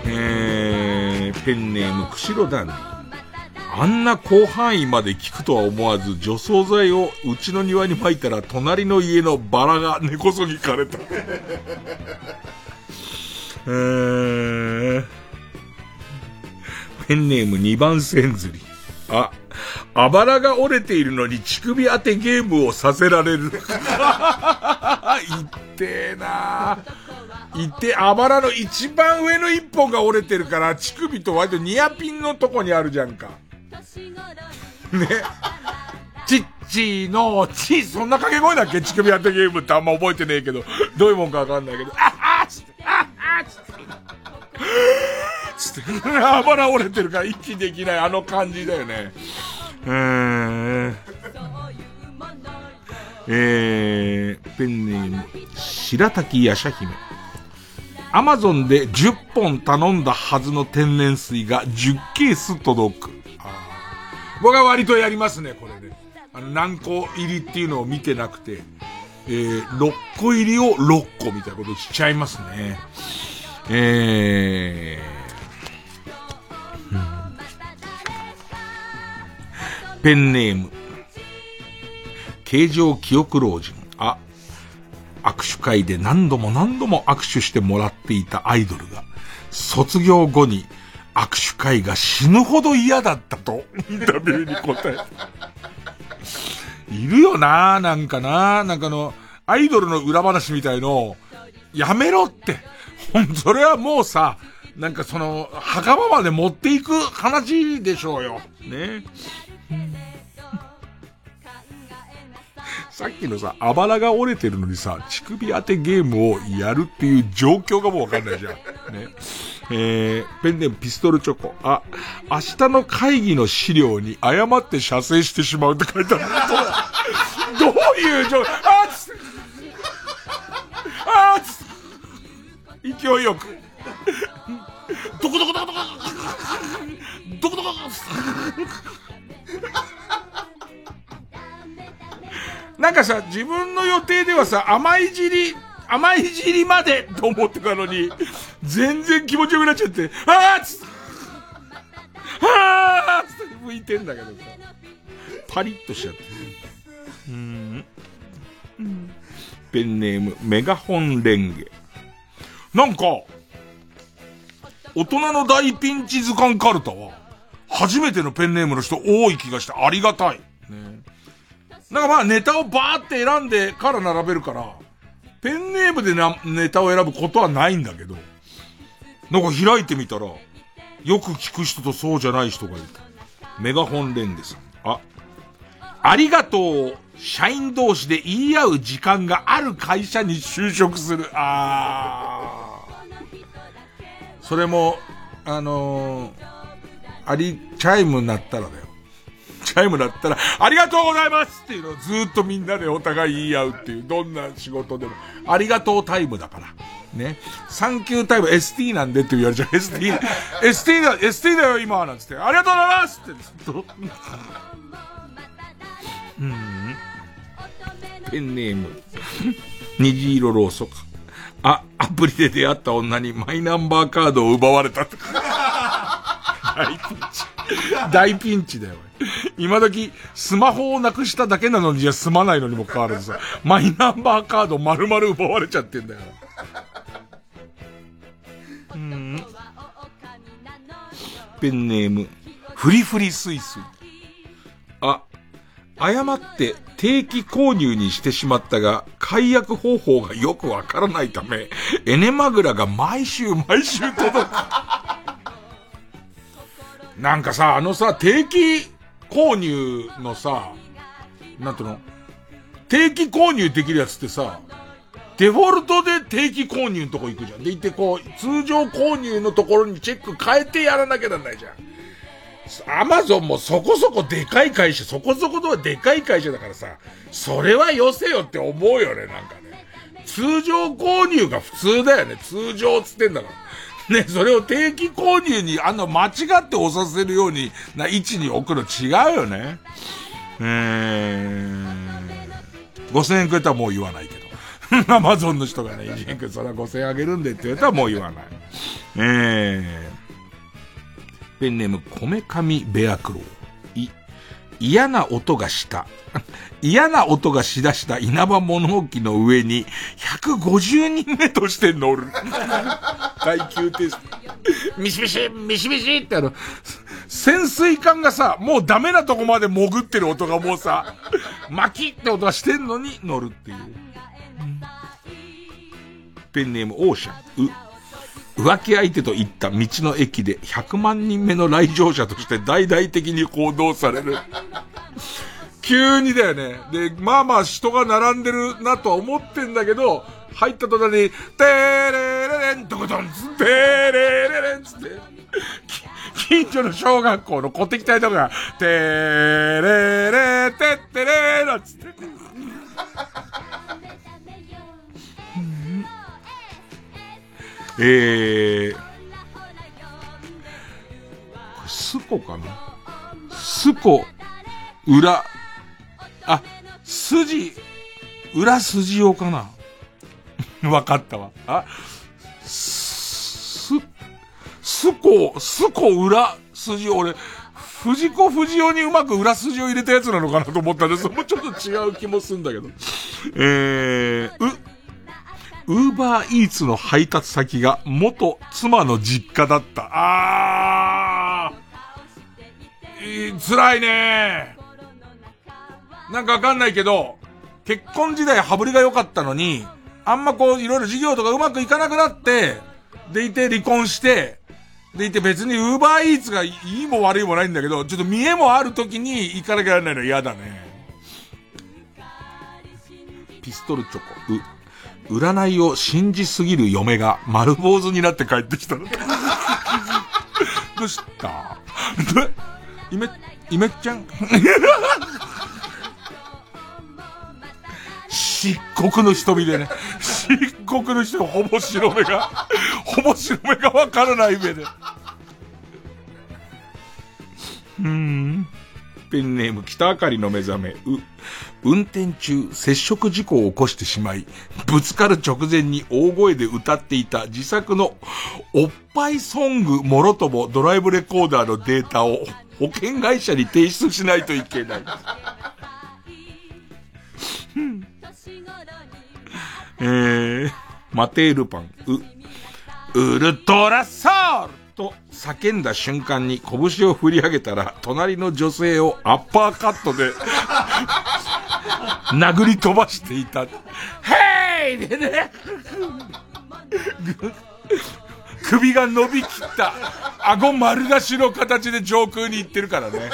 えー、ペンネーム、釧路ダンディ。あんな広範囲まで聞くとは思わず、除草剤をうちの庭に撒いたら、隣の家のバラが根こそぎ枯れた。えー、ペンネーム2番線釣り。あ、あばらが折れているのに乳首当てゲームをさせられる。いってえなぁ。いて、あばらの一番上の一本が折れてるから、乳首と割とニアピンのとこにあるじゃんか。ね。ちっちーの、ち、そんな掛け声だっけ？乳首当てゲームってあんま覚えてねえけど、どういうもんかわかんないけど、ああつって、ああつって。つって、あばら折れてるから息できないあの感じだよね。えー、え、ペンネーム、白滝ヤシャ姫。アマゾンで10本頼んだはずの天然水が10ケース届く。僕は割とやりますね、これで。あの、何個入りっていうのを見てなくて、えー、6個入りを6個みたいなことしちゃいますね。えー、ペンネーム、形状記憶老人。あ、握手会で何度も何度も握手してもらっていたアイドルが、卒業後に握手会が死ぬほど嫌だったと、インタビューに答えた。いるよななんかななんかの、アイドルの裏話みたいの、やめろって。ほん、それはもうさ、なんかその、墓場まで持っていく話でしょうよ。ね。さっきのさ、あばらが折れてるのにさ、乳首当てゲームをやるっていう状況がもうわかんないじゃん。ね。えー、ペンネームピストルチョコ。あ、明日の会議の資料に誤って射精してしまうって書いてある。どういう状況、あっつあっつ勢いよく。どこどこどこどこどこどこなんかさ、自分の予定ではさ、甘い尻、甘い尻までと思ってたのに、全然気持ちよくなっちゃって、あーつ、あーつって向いてんだけどさ、パリッとしちゃって。うん。ペンネーム、メガホンレンゲ。なんか、大人の大ピンチ図鑑カルタは、初めてのペンネームの人多い気がしてありがたい。ね。なんかまあネタをバーって選んでから並べるから、ペンネームでな、ネタを選ぶことはないんだけど、なんか開いてみたら、よく聞く人とそうじゃない人がいた。メガホンレンゲさん。あ、ありがとう、社員同士で言い合う時間がある会社に就職する。あー。それも、あのー、あり、チャイムになったらだよ。チャイムだったら、ありがとうございますっていうのをずっとみんなでお互い言い合うっていう、どんな仕事でも。ありがとうタイムだから。ね。サンキュータイム ST なんでって言われちゃう。ST、ST だ、ST だよ今なんつって、ありがとうございますってずっと。うん。ペンネーム。虹色ろうそく。あ、アプリで出会った女にマイナンバーカードを奪われた。大ピンチ。大ピンチだよ。今時、スマホをなくしただけなのにじゃ済まないのにもかかわらずさ、マイナンバーカード丸々奪われちゃってんだよ。うん。ペンネーム、フリフリスイスイ。あ、誤って定期購入にしてしまったが、解約方法がよくわからないため、エネマグラが毎週毎週届く。なんかさ、あのさ、定期購入のさ、なんていうの？定期購入できるやつってさ、デフォルトで定期購入のとこ行くじゃん。で、行ってこう、通常購入のところにチェック変えてやらなきゃなんないじゃん。アマゾンもそこそこでかい会社、そこそことはでかい会社だからさ、それはよせよって思うよね、なんかね。通常購入が普通だよね。通常つってんだから。ね、それを定期購入に、あの、間違って押させるようにな位置に置くの違うよね。えー、5000円くれたらもう言わないけど。アマゾンの人がね、イジン君それは5000円あげるんでって言われたらもう言わない。えー、ペンネーム、こめかみベアクロウ。い、嫌な音がした。嫌な音がしだした稲葉物置の上に150人目として乗る。耐久テスト。ミシミシ、ミシミシってあの、潜水艦がさ、もうダメなとこまで潜ってる音がもうさ、巻きって音がしてんのに乗るっていう。ペンネームオーシャン。う。浮気相手と行った道の駅で100万人目の来場者として大々的に行動される。急にだよね。で、まあまあ人が並んでるなとは思ってんだけど、入った途端に、てーれれれん、どこどんつ、てーれれれんつって、近所の小学校の小敵隊とか、てーれれてってれーなつって。えー、これ、スコかな？スコ、裏、筋、裏筋用かな わかったわ。あ、す、すこ、すこ裏筋俺、藤子不二雄にうまく裏筋を入れたやつなのかなと思ったんです。もちょっと違う気もすんだけど。えー、う、ウーバーイーツの配達先が元妻の実家だった。あー、えー、辛いねなんかわかんないけど、結婚時代羽振りが良かったのに、あんまこういろいろ事業とかうまくいかなくなって、でいて離婚して、でいて別にウーバーイーツがいいも悪いもないんだけど、ちょっと見栄もある時に行かなきゃならないの嫌だね。ピストルチョコ、う、占いを信じすぎる嫁が丸坊主になって帰ってきたの。どうした？イメ、イメちゃん？漆黒の瞳でね、漆黒の人ほぼ白目が、ほぼ白目がわからない目で。うん。ペンネーム北あかりの目覚め、う、運転中接触事故を起こしてしまい、ぶつかる直前に大声で歌っていた自作のおっぱいソングもろともドライブレコーダーのデータを保険会社に提出しないといけない。えー、マテールパン、う、ウルトラソウルと叫んだ瞬間に拳を振り上げたら、隣の女性をアッパーカットで 殴り飛ばしていた。ヘイ！でね、首が伸びきった、顎丸出しの形で上空に行ってるからね。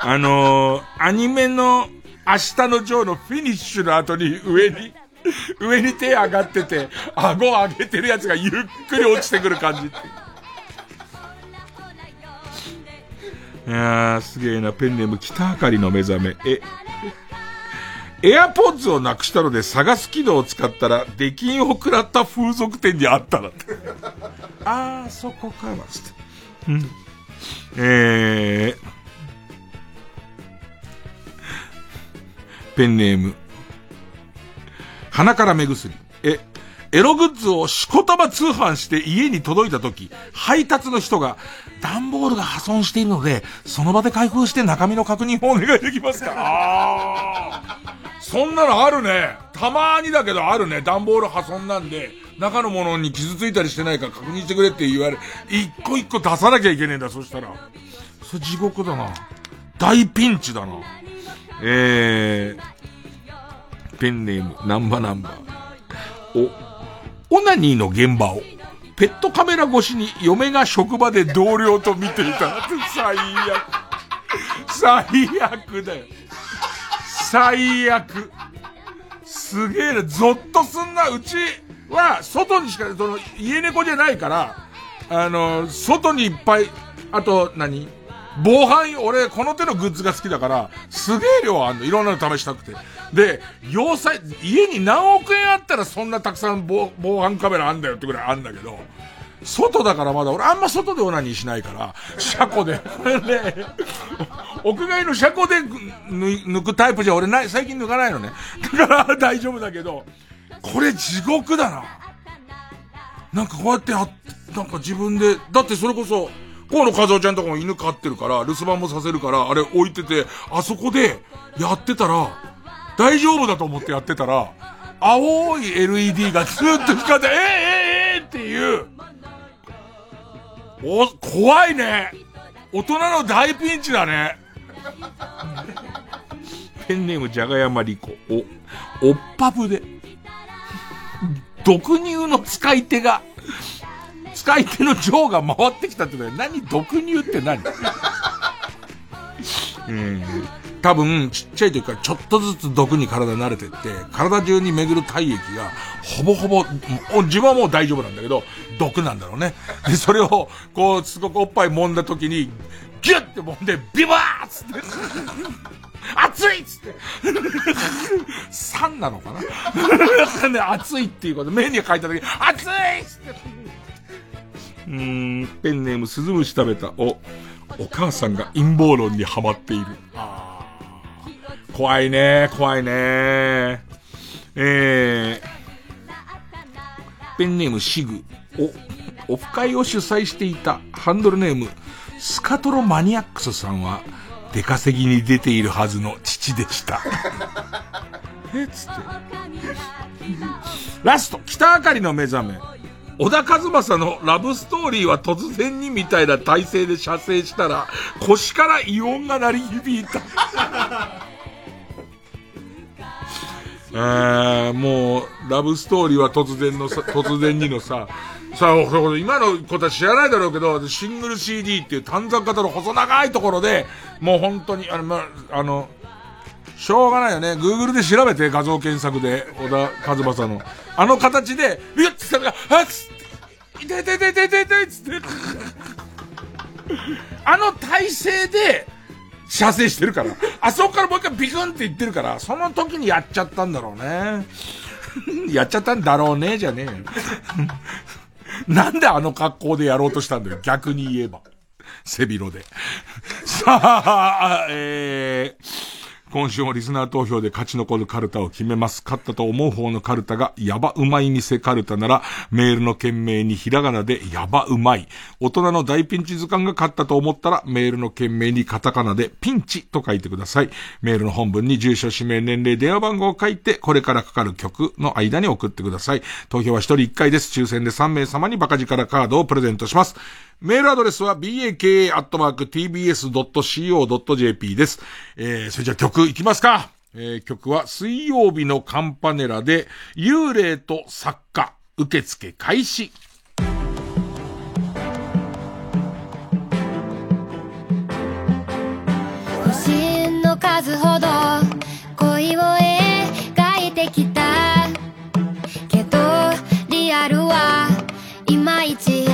あのー、アニメの明日のジョーのフィニッシュの後に上に、上に手上がってて、顎上げてるやつがゆっくり落ちてくる感じって。いやー、すげえな。ペンネーム北あかりの目覚め。え、エアポッズをなくしたので探す機能を使ったら、出禁を食らった風俗店にあったらって。あー、そこかな、つって。うん。えー、ペンネーム。鼻から目薬。え、エログッズをしこたま通販して家に届いた時、配達の人が、段ボールが破損しているので、その場で開封して中身の確認をお願いできますか？あー。そんなのあるね。たまーにだけどあるね。段ボール破損なんで、中のものに傷ついたりしてないか確認してくれって言われ、一個一個出さなきゃいけねえんだ、そしたら。それ地獄だな。大ピンチだな。えー、ペンネーム、ナンバナンバー。お、オナニーの現場を、ペットカメラ越しに嫁が職場で同僚と見ていた。最悪。最悪だよ。最悪。すげえな、ゾッとすんな。うちは、外にしか、その、家猫じゃないから、あの、外にいっぱい、あと何、防犯、俺、この手のグッズが好きだから、すげえ量あんの。いろんなの試したくて。で、要塞、家に何億円あったらそんなたくさん防防犯カメラあんだよってぐらいあんだけど、外だからまだ、俺あんま外でオナニーしないから、車庫で。で、屋外の車庫で抜くタイプじゃ俺ない、最近抜かないのね。だから大丈夫だけど、これ地獄だな。なんかこうやって、なんか自分で、だってそれこそ、河野和夫ちゃんとかも犬飼ってるから、留守番もさせるから、あれ置いてて、あそこでやってたら、大丈夫だと思ってやってたら、青い LED がずっと光って、えー、えー、えー、っていう、お、怖いね。大人の大ピンチだね。ペンネームじゃがやまりこ。お、おっぱぶで。毒乳の使い手が、使い手の女が回ってきたってこと何毒乳って何？うん。多分、ちっちゃい時からちょっとずつ毒に体慣れてって、体中に巡る体液が、ほぼほぼ、自分はもう大丈夫なんだけど、毒なんだろうね。で、それを、こう、すごくおっぱい揉んだ時に、ギュッて揉んで、ビバーっつって、熱いっつって、酸なのかな？ね、熱いっていうこと、目に書いた時、熱いっつって、うーん、ペンネームスズムシ食べた。お、お母さんが陰謀論にはまっている。あ怖いね、怖いね。えー、ペンネームシグ。お、オフ会を主催していたハンドルネーム、スカトロマニアックスさんは、出稼ぎに出ているはずの父でした。えつって。ラスト、北あかりの目覚め。小田和正のラブストーリーは突然にみたいな体勢で射精したら、腰から異音が鳴り響いた。えー、もう、ラブストーリーは突然のさ、突然にのさ、さあ、今の子たち知らないだろうけど、シングル CD っていう短冊型の細長いところで、もう本当に、あの、ま、あの、しょうがないよね。Google で調べて画像検索で、小田和正の。あの形で、ビュッてしたら、あっつって、痛い痛い痛い痛い痛いつって。あの体勢で、射精してるから。あそこからもう一回ビクンって言ってるから、その時にやっちゃったんだろうね。やっちゃったんだろうね、じゃねえ。なんであの格好でやろうとしたんだよ、逆に言えば。背広で。さあ、えー、今週もリスナー投票で勝ち残るカルタを決めます。勝ったと思う方のカルタが、やばうまい店カルタなら、メールの件名にひらがなで、やばうまい。大人の大ピンチ図鑑が勝ったと思ったら、メールの件名にカタカナで、ピンチと書いてください。メールの本文に住所、氏名、年齢、電話番号を書いて、これからかかる曲の間に送ってください。投票は1人1回です。抽選で3名様にバカ力カードをプレゼントします。メールアドレスは baka.tbs.co.jp です。えー、それじゃあ曲いきますか。えー、曲は水曜日のカンパネラで幽霊と作家受付開始。星の数ほど恋を描いてきたけどリアルはいまいち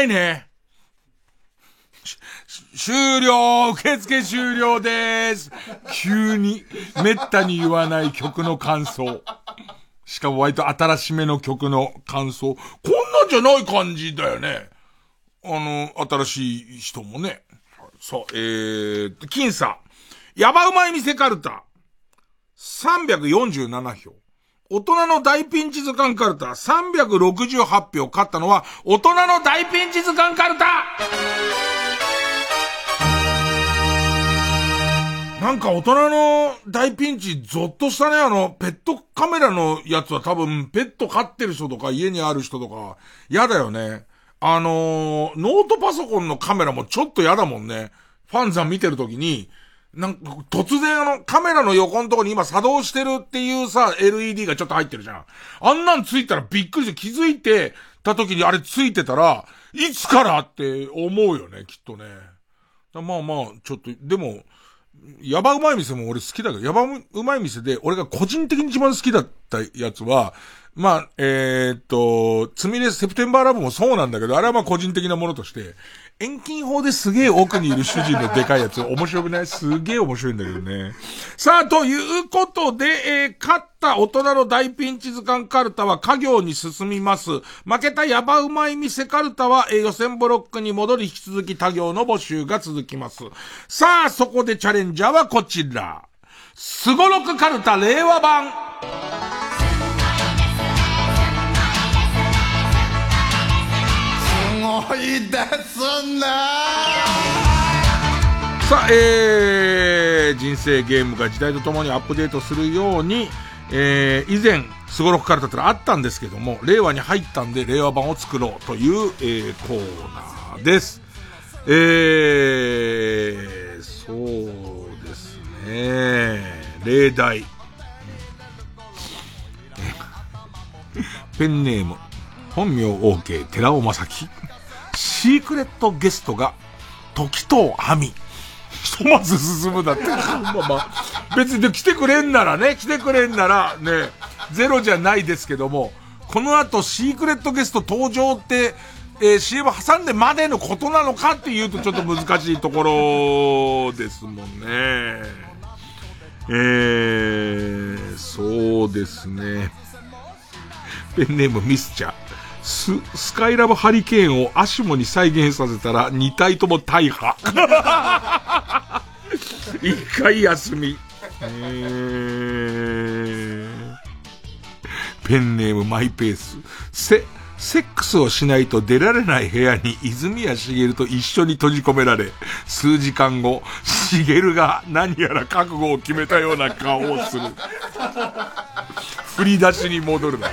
ないね。終了受付終了です急に、めったに言わない曲の感想。しかも割と新しめの曲の感想。こんなんじゃない感じだよね。あの、新しい人もね。そう、えー、僅差。ヤバうまい店カルタ。347票。大人の大ピンチ図鑑カルタ368票勝ったのは大人の大ピンチ図鑑カルタなんか大人の大ピンチゾッとしたね。あの、ペットカメラのやつは多分ペット飼ってる人とか家にある人とか嫌だよね。あのー、ノートパソコンのカメラもちょっと嫌だもんね。ファンさん見てるときに、なんか、突然あの、カメラの横のとこに今作動してるっていうさ、LED がちょっと入ってるじゃん。あんなんついたらびっくりして気づいてた時にあれついてたら、いつからって思うよね、きっとね。まあまあ、ちょっと、でも、ヤバうまい店も俺好きだけど、ヤバうまい店で俺が個人的に一番好きだったやつは、まあ、えー、っと、つみれセプテンバーラブもそうなんだけど、あれはまあ個人的なものとして、遠近法ですげえ奥にいる主人のでかいやつ、面白くない？すげえ面白いんだけどね。さあ、ということで、えー、勝った大人の大ピンチ図鑑カルタは家業に進みます。負けたヤバうまい店カルタは、えー、予選ブロックに戻り引き続き他行の募集が続きます。さあ、そこでチャレンジャーはこちら。すごろくカルタ令和版。いですねさあ、えー、人生ゲームが時代とともにアップデートするように、えー、以前、すごろくカルタってのあったんですけども、令和に入ったんで、令和版を作ろうという、えー、コーナーです。えー、そうですね、例題。ペンネーム、本名 OK、寺尾正樹。シークレットゲストが、時と亜美。ひとまず進むだって。まあまあ、別に来てくれんならね、来てくれんならね、ゼロじゃないですけども、この後シークレットゲスト登場って、えー、CM 挟んでまでのことなのかっていうとちょっと難しいところですもんね。えー、そうですね。ペンネームミスチャー。ス、スカイラブハリケーンをアシモに再現させたら2体とも大破。一回休み。えー、ペンネームマイペース。セ、セックスをしないと出られない部屋に泉谷しげると一緒に閉じ込められ、数時間後、しげるが何やら覚悟を決めたような顔をする。振り出しに戻るな。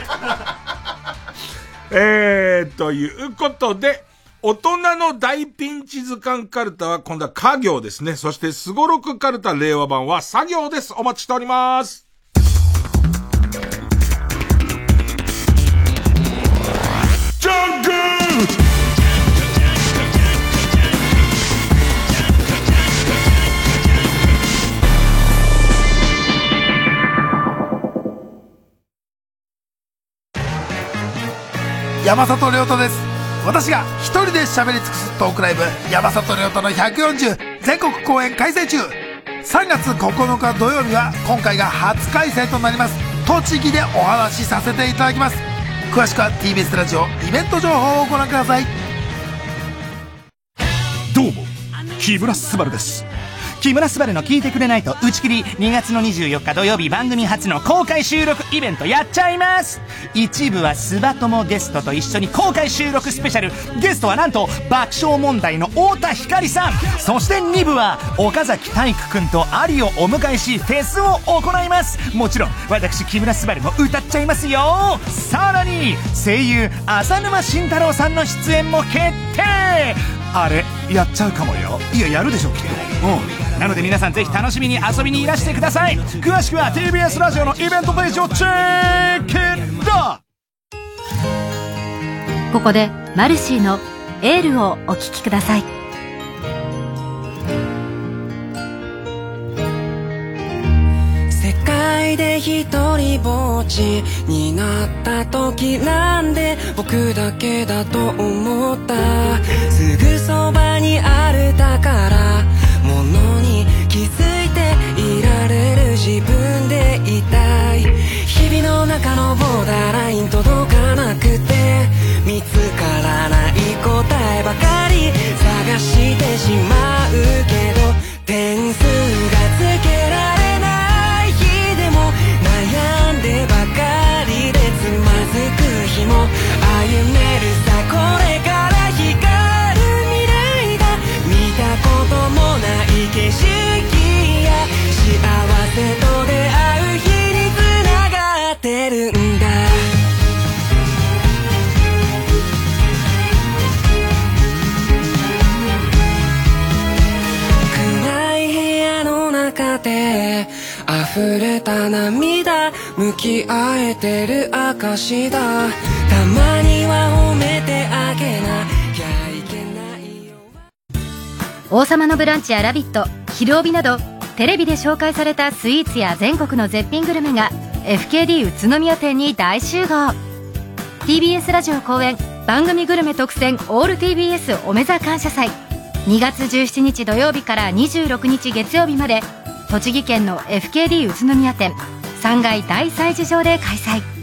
えー、ということで、大人の大ピンチ図鑑カルタは今度は家業ですね。そしてスゴロクカルタ令和版は作業です。お待ちしております。ジャンク山里亮太です。私が一人で喋り尽くすトークライブ山里亮太の140全国公演開催中。3月9日土曜日は今回が初開催となります。栃木でお話しさせていただきます。詳しくは TBS ラジオイベント情報をご覧ください。どうも木村昴です。木村昴の聞いてくれないと打ち切り。2月の24日土曜日番組初の公開収録イベントやっちゃいます。一部はスバ友ゲストと一緒に公開収録スペシャル。ゲストはなんと爆笑問題の太田光さん。そして2部は岡崎体育くんとアリをお迎えしフェスを行います。もちろん私木村昴も歌っちゃいますよ。さらに声優浅沼慎太郎さんの出演も決定。あれやっちゃうかもよ。いややるでしょきっと。うん。なので皆さんぜひ楽しみに遊びにいらしてください。詳しくは TBS ラジオのイベントページをチェックだ。ここでマルシーのエールをお聞きください。世界人で一人ぼっちになった時なんで僕だけだと思った。すぐそばにある宝物に気づいていられる自分でいたい。日々の中のボーダーライン届かなくて見つからない答えばかり。探してしまうけど点数がた涙向き合えてる証だたまには褒めてあげなきゃいけないよ王様のブランチやラビット、昼帯など、テレビで紹介されたスイーツや全国の絶品グルメが FKD 宇都宮店に大集合。TBS ラジオ公演番組グルメ特選オール TBS おめざ感謝祭。2月17日土曜日から26日月曜日まで、栃木県の FKD 宇都宮店3階大催事場で開催。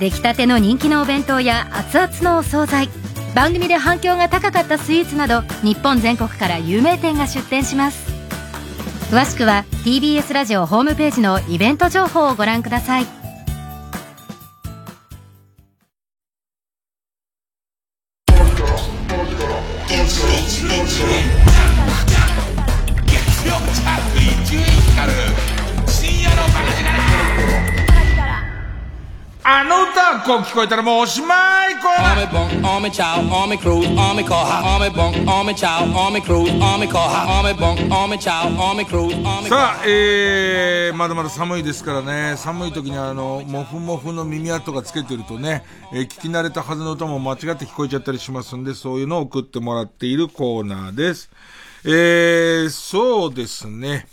出来たての人気のお弁当や熱々のお惣菜番組で反響が高かったスイーツなど日本全国から有名店が出店します詳しくは TBS ラジオホームページのイベント情報をご覧ください聞こえたらもうおしまいコーナー Army bunk, army chow, army cruise, army car, army bunk, army chow, army cruise, army car, army bunk, army chow, army cruise, army さあ、えー、まだまだ寒いですからね、寒い時にあの、もふもふの耳跡がつけてるとね、えー聞き慣れたはずの歌も間違って聞こえちゃったりしますんで、そういうのを送ってもらっているコーナーです。えー、そうですね。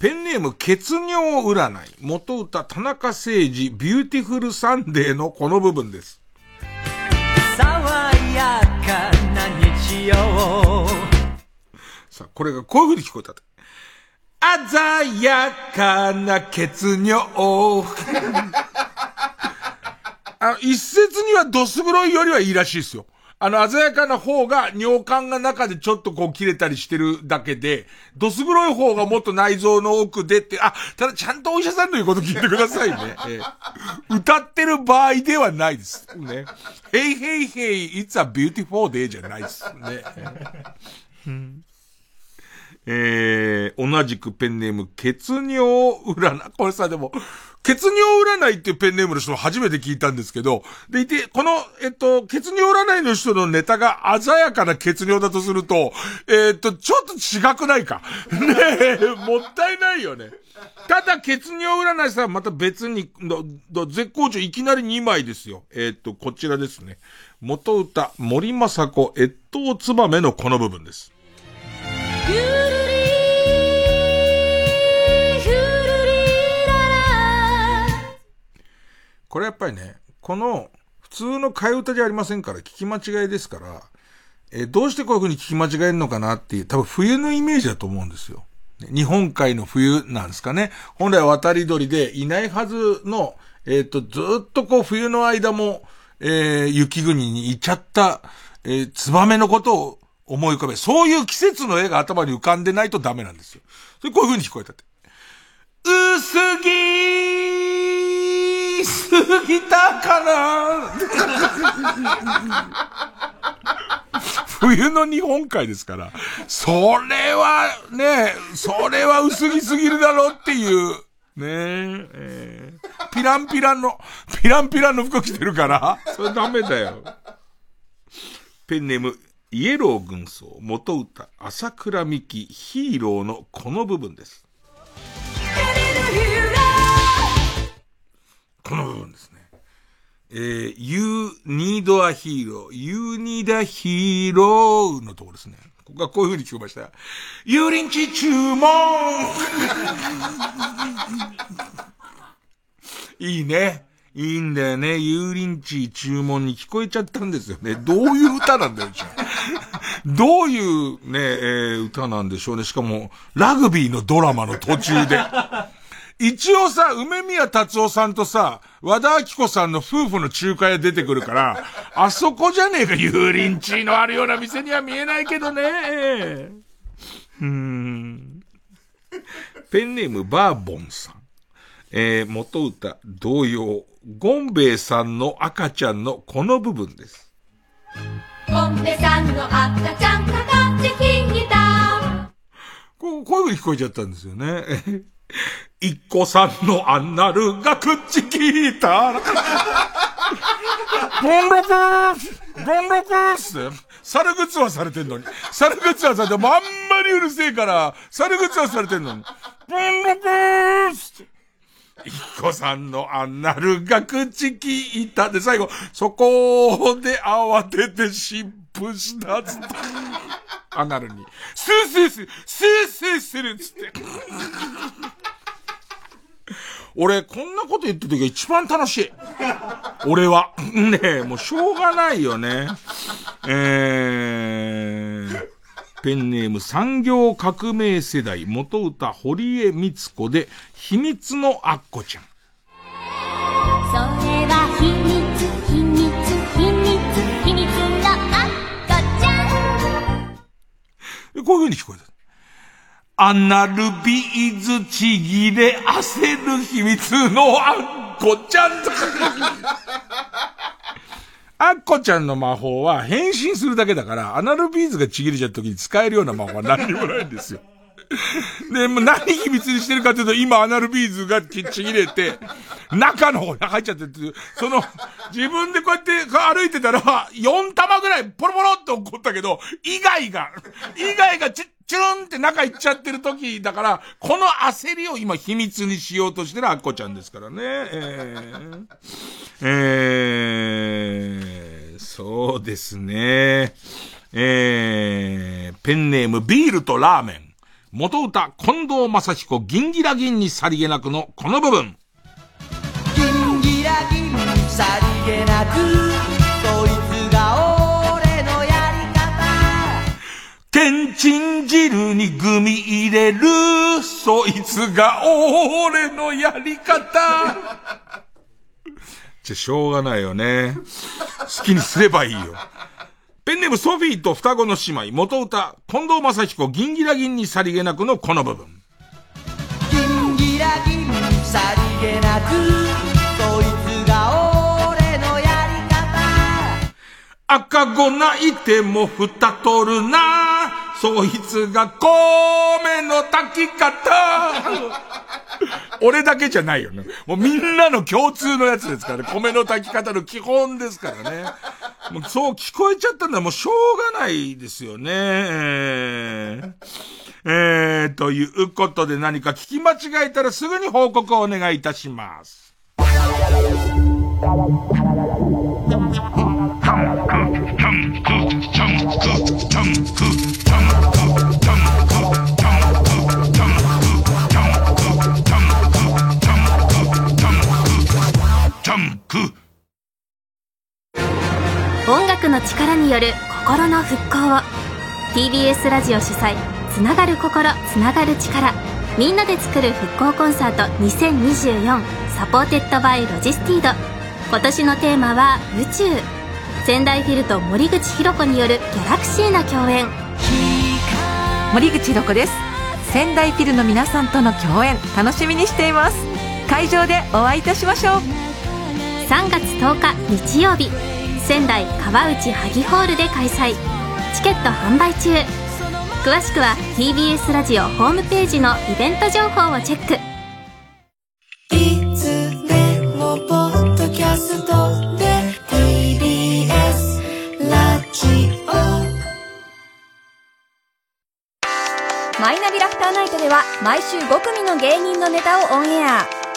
ペンネーム、血尿占い。元歌、田中誠二、ビューティフルサンデーのこの部分です。爽やかな日曜さあ、これがこういう風に聞こえた。鮮やかな血尿。あの、一説にはドス黒いよりはいいらしいですよ。あの、鮮やかな方が尿管が中でちょっとこう切れたりしてるだけで、どす黒い方がもっと内臓の奥でって、あ、ただちゃんとお医者さんの言うこと聞いてくださいね。ええ歌ってる場合ではないです。ね。Hey, hey, hey, it's a beautiful day じゃないです。ね。えー、同じくペンネーム、血尿占い。これさ、でも、血尿占いっていうペンネームの人を初めて聞いたんですけど、でいて、この、えっと、血尿占いの人のネタが鮮やかな血尿だとすると、えっと、ちょっと違くないか？ねえ、もったいないよね。ただ、血尿占いさんまた別に、絶好調いきなり2枚ですよ。えっと、こちらですね。元歌、森正子、越冬つばめのこの部分です。これやっぱりね、この、普通の替え歌じゃありませんから、聞き間違いですから、えどうしてこういう風に聞き間違えるのかなっていう、多分冬のイメージだと思うんですよ。日本海の冬なんですかね。本来は渡り鳥でいないはずの、えっ、と、ずっとこう冬の間も、えー雪国にいちゃった、えーツバメのことを思い浮かべ、そういう季節の絵が頭に浮かんでないとダメなんですよ。それこういう風に聞こえたって。薄着すぎたかな。冬の日本海ですから、それはね、それは薄着すぎるだろうっていう、ねえーピランピランの、ピランピランの服着てるから、それダメだよ。ペンネーム、イエロー軍曹、元歌、朝倉美希、ヒーローのこの部分です。この部分ですね。えー、you need a hero, you need a hero のところですね。ここがこういう風に聞こえました。油淋鶏注文 いいね。いいんだよね。油淋鶏注文に聞こえちゃったんですよね。どういう歌なんだよ、じゃどういうね、えー、歌なんでしょうね。しかも、ラグビーのドラマの途中で。一応さ、梅宮達夫さんとさ、和田明子さんの夫婦の仲介が出てくるから、あそこじゃねえか、油淋鶏のあるような店には見えないけどね。うーん。ペンネームバーボンさん。えー、元歌、同様、ゴンベイさんの赤ちゃんのこの部分です。ゴンベさんの赤ちゃんかかってきたこう、こういう風に聞こえちゃったんですよね。一個さんのアンナルがくっち聞いたら、ゴンロクース！ゴンロクース！って、猿グツはされてんのに。猿グツはされて、もうあんまりうるせえから、猿グツはされてんのに。ゴンロクース！って一個さんのアナルが口聞いた。で、最後、そこで慌てて疾風したつって。アナルに。スースーするスースーするつって。俺、こんなこと言ってる時が一番楽しい。俺は。ねえ、もうしょうがないよね。えー、ペンネーム産業革命世代元歌堀江光子で秘密のアッコちゃん。こういう風に聞こえた。アナルビーズちぎれ焦る秘密のアンコちゃん。アッコちゃんの魔法は変身するだけだから、アナルビーズがちぎれちゃった時に使えるような魔法は何にもないんですよ。で、もう何秘密にしてるかというと、今アナルビーズがちちぎれて、中の方に入っちゃってっていう、その、自分でこうやって歩いてたら、4玉ぐらいポロポロって落っこったけど、以外が、以外がち、チュルンって中行っちゃってる時だから、この焦りを今秘密にしようとしてるアッコちゃんですからね。えー、えー、そうですね。えー、ペンネームビールとラーメン。元歌、近藤正彦、銀ギラ銀にさりげなくのこの部分。ギンギラギンさりげなくそいつが俺のやり方けんちん汁にグミ入れる、そいつが俺のやり方。じゃ、しょうがないよね。好きにすればいいよ。ペンネームソフィーと双子の姉妹、元歌、近藤正彦、銀ギラ銀にさりげなくのこの部分。ギンギラギンさりげなくそいつが俺のやり方赤子泣いても蓋取るなそいつが米の炊き方俺だけじゃないよね。もうみんなの共通のやつですからね。米の炊き方の基本ですからね。もうそう聞こえちゃったんだもうしょうがないですよね。えー、えー、ということで何か聞き間違えたらすぐに報告をお願いいたします。音楽の力による心の復興を。TBS ラジオ主催つながる心つながる力。みんなで作る復興コンサート2024 supported by ロジスティード。今年のテーマは宇宙。仙台フィルと森口博子によるギャラクシーな共演。森口博子です。仙台フィルの皆さんとの共演楽しみにしています。会場でお会いいたしましょう。3月10日日曜日仙台川内萩ホールで開催。チケット販売中。詳しくは TBS ラジオホームページのイベント情報をチェック。いつでもポッドキャストで TBS ラジオ。マイナビラフターナイトでは毎週5組の芸人のネタをオンエア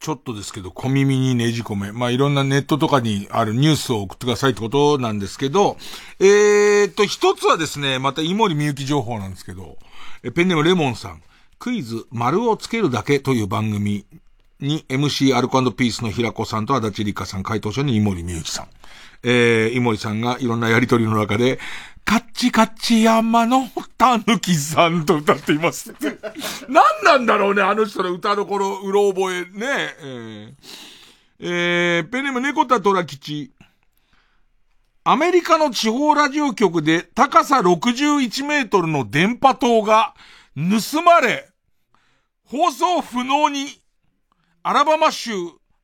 ちょっとですけど、小耳にねじ込め。まあ、いろんなネットとかにあるニュースを送ってくださいってことなんですけど、えーっと、一つはですね、また、井森美幸情報なんですけど、ペンネームレモンさん、クイズ、丸をつけるだけという番組に MC アルコピースの平子さんと足立梨花さん、回答者に井森美幸さん。えー、井森さんがいろんなやりとりの中で、カッチカッチ山のたぬきさんと歌っています。何なんだろうね、あの人の歌どころ、うろ覚えね。えー、えー、ペンネーム猫田虎吉。アメリカの地方ラジオ局で高さ61メートルの電波塔が盗まれ、放送不能に、アラバマ州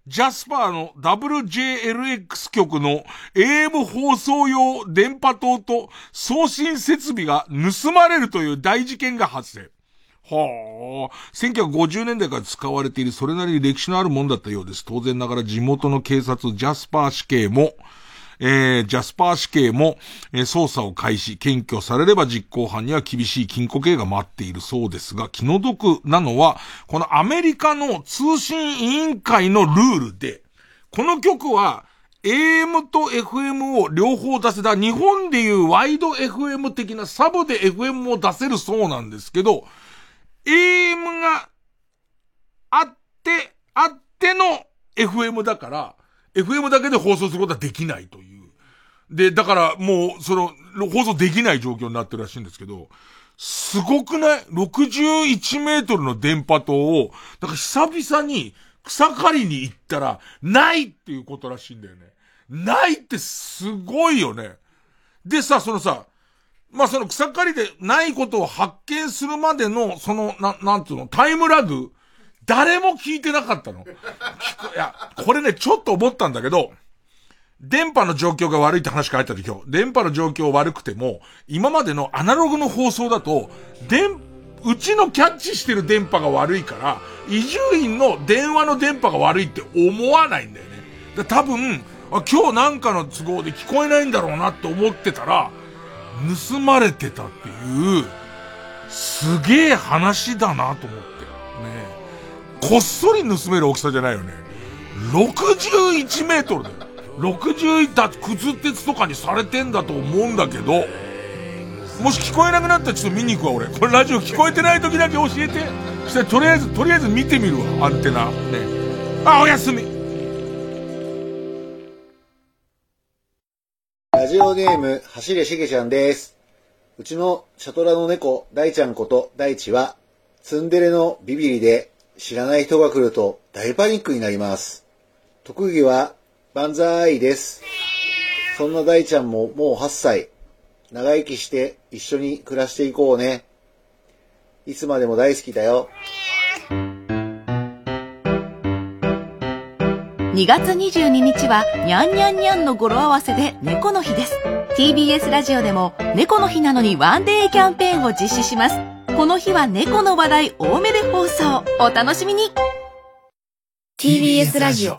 ジャスパーの WJLX 局の AM 放送用電波塔と送信設備が盗まれるという大事件が発生。はあ、1950年代から使われているそれなりに歴史のあるもんだったようです。当然ながら地元の警察ジャスパー死刑も、えー、ジャスパー死刑も、えー、捜査を開始、検挙されれば実行犯には厳しい禁錮刑が待っているそうですが、気の毒なのは、このアメリカの通信委員会のルールで、この曲は、AM と FM を両方出せた、日本でいうワイド FM 的なサブで FM を出せるそうなんですけど、AM があって、あっての FM だから、FM だけで放送することはできないという。で、だからもう、その、放送できない状況になってるらしいんですけど、すごくない ?61 メートルの電波塔を、だから久々に草刈りに行ったら、ないっていうことらしいんだよね。ないってすごいよね。でさ、そのさ、まあ、その草刈りでないことを発見するまでの、その、な、なんつうの、タイムラグ、誰も聞いてなかったの。いや、これね、ちょっと思ったんだけど、電波の状況が悪いって話が入った時今日、電波の状況悪くても、今までのアナログの放送だと、電、うちのキャッチしてる電波が悪いから、伊集院の電話の電波が悪いって思わないんだよね。で多分あ、今日なんかの都合で聞こえないんだろうなって思ってたら、盗まれてたっていう、すげえ話だなと思って。ねこっそり盗める大きさじゃないよね。61メートルだよ。60だ、靴鉄とかにされてんだと思うんだけど、もし聞こえなくなったらちょっと見に行くわ、俺。これラジオ聞こえてない時だけ教えて。そしたらとりあえず、とりあえず見てみるわ、アンテナ。ね。あ、おやすみ。ラジオネーム、走れしげちゃんです。うちのシャトラの猫、大ちゃんこと大地は、ツンデレのビビリで、知らない人が来ると大パニックになります。特技は、万歳です。そんな大ちゃんももう8歳。長生きして一緒に暮らしていこうね。いつまでも大好きだよ。2月22日はにゃんにゃんにゃんの語呂合わせで猫の日です TBS ラジオでも猫の日なのにワンデーキャンペーンを実施しますこの日は猫の話題多めで放送お楽しみに TBS ラジオ